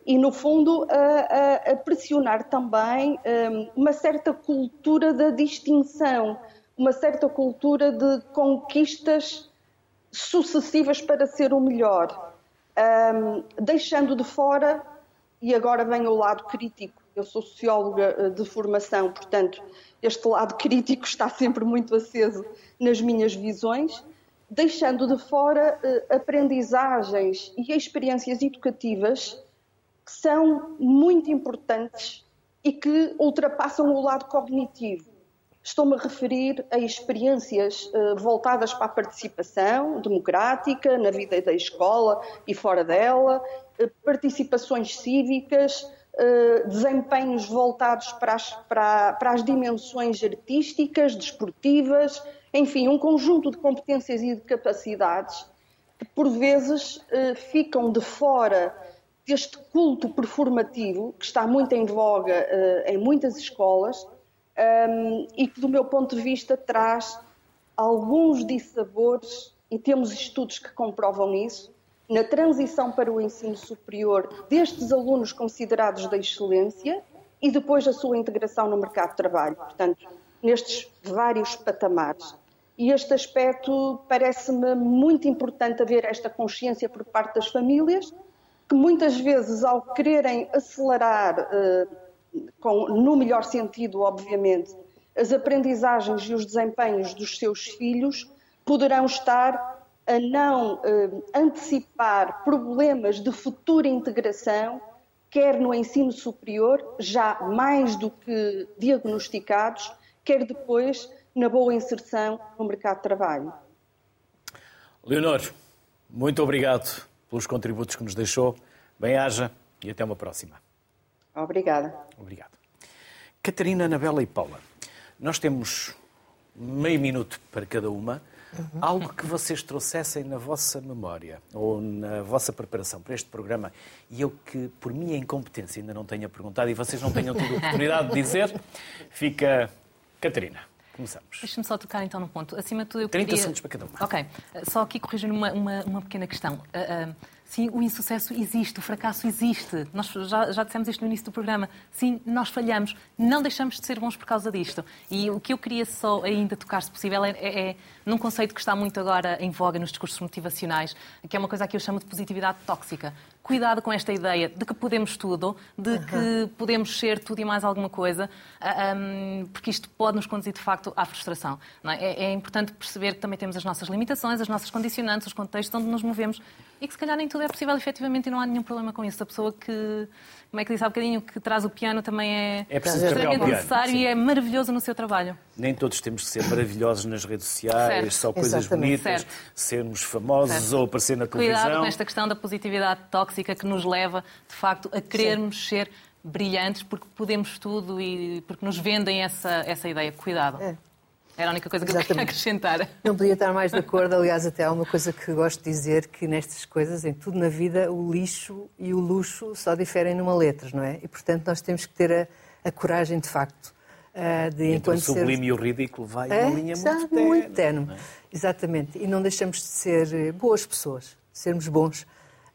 e no fundo a, pressionar também um, uma certa cultura da distinção uma certa cultura de conquistas sucessivas para ser o melhor, um, deixando de fora, e agora vem o lado crítico. Eu sou socióloga eh, de formação, portanto, este lado crítico está sempre muito aceso nas minhas visões, deixando de fora uh, aprendizagens e experiências educativas que são muito importantes e que ultrapassam o lado cognitivo. Estou-me a referir a experiências uh, voltadas para a participação democrática na vida da escola e fora dela, uh, participações cívicas, uh, desempenhos voltados para as, para, para as dimensões artísticas, desportivas, enfim, um conjunto de competências e de capacidades que, por vezes, ficam de fora deste culto performativo que está muito em voga em muitas escolas um, e que, do meu ponto de vista, traz alguns dissabores, e temos estudos que comprovam isso, na transição para o ensino superior destes alunos considerados da excelência e depois a sua integração no mercado de trabalho. Portanto, nestes vários patamares. E este aspecto parece-me muito importante haver esta consciência por parte das famílias, que muitas vezes, ao quererem acelerar, eh, com, no melhor sentido, obviamente, as aprendizagens e os desempenhos dos seus filhos, poderão estar a não eh, antecipar problemas de futura integração, quer no ensino superior, já mais do que diagnosticados, quer depois na boa inserção no mercado de trabalho. Leonor, muito obrigado pelos contributos que nos deixou. Bem-haja e até uma próxima. Obrigada. Obrigado. Catarina, Anabela e Paula, nós temos meio minuto para cada uma. Uhum. Algo que vocês trouxessem na vossa memória ou na vossa preparação para este programa e eu que, por minha incompetência, ainda não tenha perguntado e vocês não tenham tido a oportunidade de dizer, fica Catarina. Começamos. Deixa-me só tocar então no ponto. Acima de tudo, eu 30 queria... segundos para cada uma. Ok. Só aqui corrigir uma, uma, uma pequena questão. Uh, uh, sim, o insucesso existe, o fracasso existe. Nós já, já dissemos isto no início do programa. Sim, nós falhamos. Não deixamos de ser bons por causa disto. E o que eu queria só ainda tocar, se possível, é, é, é num conceito que está muito agora em voga nos discursos motivacionais, que é uma coisa que eu chamo de positividade tóxica cuidado com esta ideia de que podemos tudo, de uhum. que podemos ser tudo e mais alguma coisa, ah, porque isto pode nos conduzir de facto à frustração. É? é? importante perceber que também temos as nossas limitações, as nossas condicionantes, os contextos onde nos movemos e que se calhar nem tudo é possível efetivamente e não há nenhum problema com isso. A pessoa que, como é que disse há bocadinho, que traz o piano também é, é extremamente necessário e é maravilhoso no seu trabalho. Nem todos temos que ser maravilhosos nas redes sociais, certo. só coisas Exatamente. bonitas, certo. sermos famosos certo. ou aparecer na televisão. Cuidado com esta questão da positividade tóxica que nos leva, de facto, a querermos Sim. ser brilhantes porque podemos tudo e porque nos vendem essa, essa ideia. Cuidado. É. Era a única coisa que Exatamente. eu queria acrescentar. Não podia estar mais de acordo. Aliás, até há uma coisa que gosto de dizer, que nestas coisas, em tudo na vida, o lixo e o luxo só diferem numa letra, não é? E, portanto, nós temos que ter a, a coragem, de facto, de Entre o sublime ser... e o ridículo vai é, uma linha muito tenue. Muito tenue. É? Exatamente. E não deixamos de ser eh, boas pessoas, de sermos bons.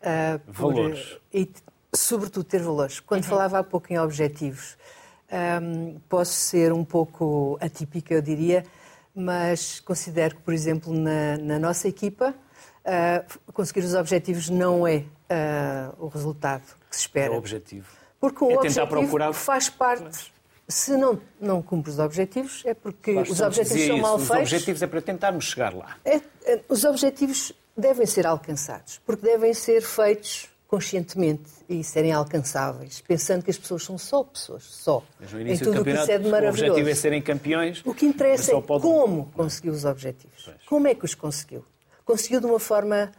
Uh, valores. Por, e, sobretudo, ter valores. Quando uhum. falava há pouco em objetivos, um, posso ser um pouco atípica, eu diria, mas considero que, por exemplo, na, na nossa equipa, uh, conseguir os objetivos não é uh, o resultado que se espera. É o objetivo. Porque o é objetivo procurar... faz parte. Se não, não cumpre os objetivos, é porque os objetivos são mal feitos. Os objetivos é para tentarmos chegar lá. É, é, os objetivos devem ser alcançados, porque devem ser feitos conscientemente e serem alcançáveis, pensando que as pessoas são só pessoas, só. Mas no início em tudo do campeonato, que isso é de maravilhoso. o objetivo é serem campeões. O que interessa é pode... como conseguiu os objetivos. Pois. Como é que os conseguiu? Conseguiu de uma forma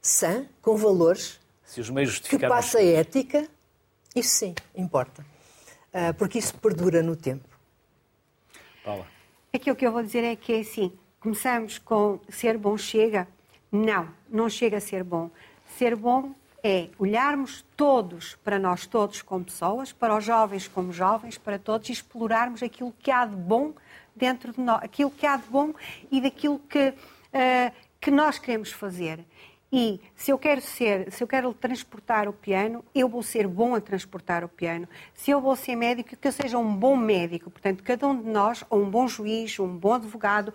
sã, com valores, Se os meios que passa a ética, isso sim, importa. Ah, porque isso perdura no tempo. Paula. Aquilo que eu vou dizer é que é assim, começamos com ser bom chega? Não, não chega a ser bom. Ser bom é olharmos todos para nós todos como pessoas, para os jovens como jovens, para todos, e explorarmos aquilo que há de bom dentro de nós, aquilo que há de bom e daquilo que, uh, que nós queremos fazer. E se eu quero ser, se eu quero transportar o piano, eu vou ser bom a transportar o piano. Se eu vou ser médico, que eu seja um bom médico. Portanto, cada um de nós, ou um bom juiz, um bom advogado,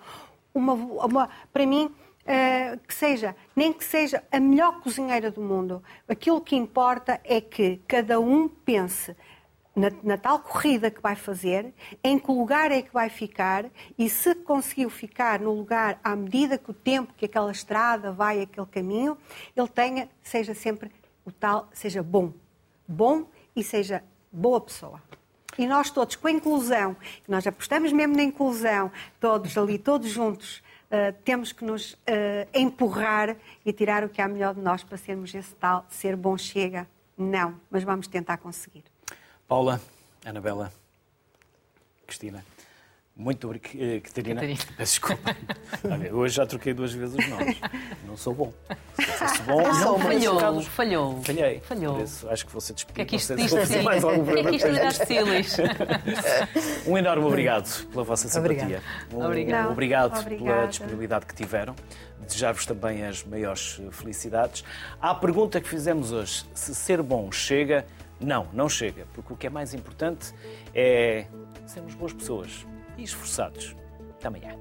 uma, uma para mim, Uh, que seja, nem que seja a melhor cozinheira do mundo. Aquilo que importa é que cada um pense na, na, tal corrida que vai fazer, em que lugar é que vai ficar e se conseguiu ficar no lugar à medida que o tempo que aquela estrada vai, aquele caminho, ele tenha, seja sempre o tal, seja bom. Bom e seja boa pessoa. E nós todos, com a inclusão, nós apostamos mesmo na inclusão, todos ali, todos juntos, uh, temos que nos uh, empurrar e tirar o que há melhor de nós para sermos esse tal ser bom chega. Não, mas vamos tentar conseguir. Paula, Anabela, Cristina. Muito obrigado, eh, Catarina. Catarina. Peço desculpa. hoje já troquei duas vezes os nomes. Não sou bom. Se fosse bom, não, não falhou, falhou. Falhei. Falhou. Por isso, acho que vou ser despedido. Que é que isto diz assim? Mais algum que é que isto diz Um enorme obrigado pela vossa simpatia. Um, obrigado. Um obrigado Obrigada. pela disponibilidade que tiveram. Desejar-vos também as maiores felicidades. À pergunta que fizemos hoje, se ser bom chega, não, não chega. Porque o que é mais importante é sermos boas pessoas e esforçados. Até amanhã.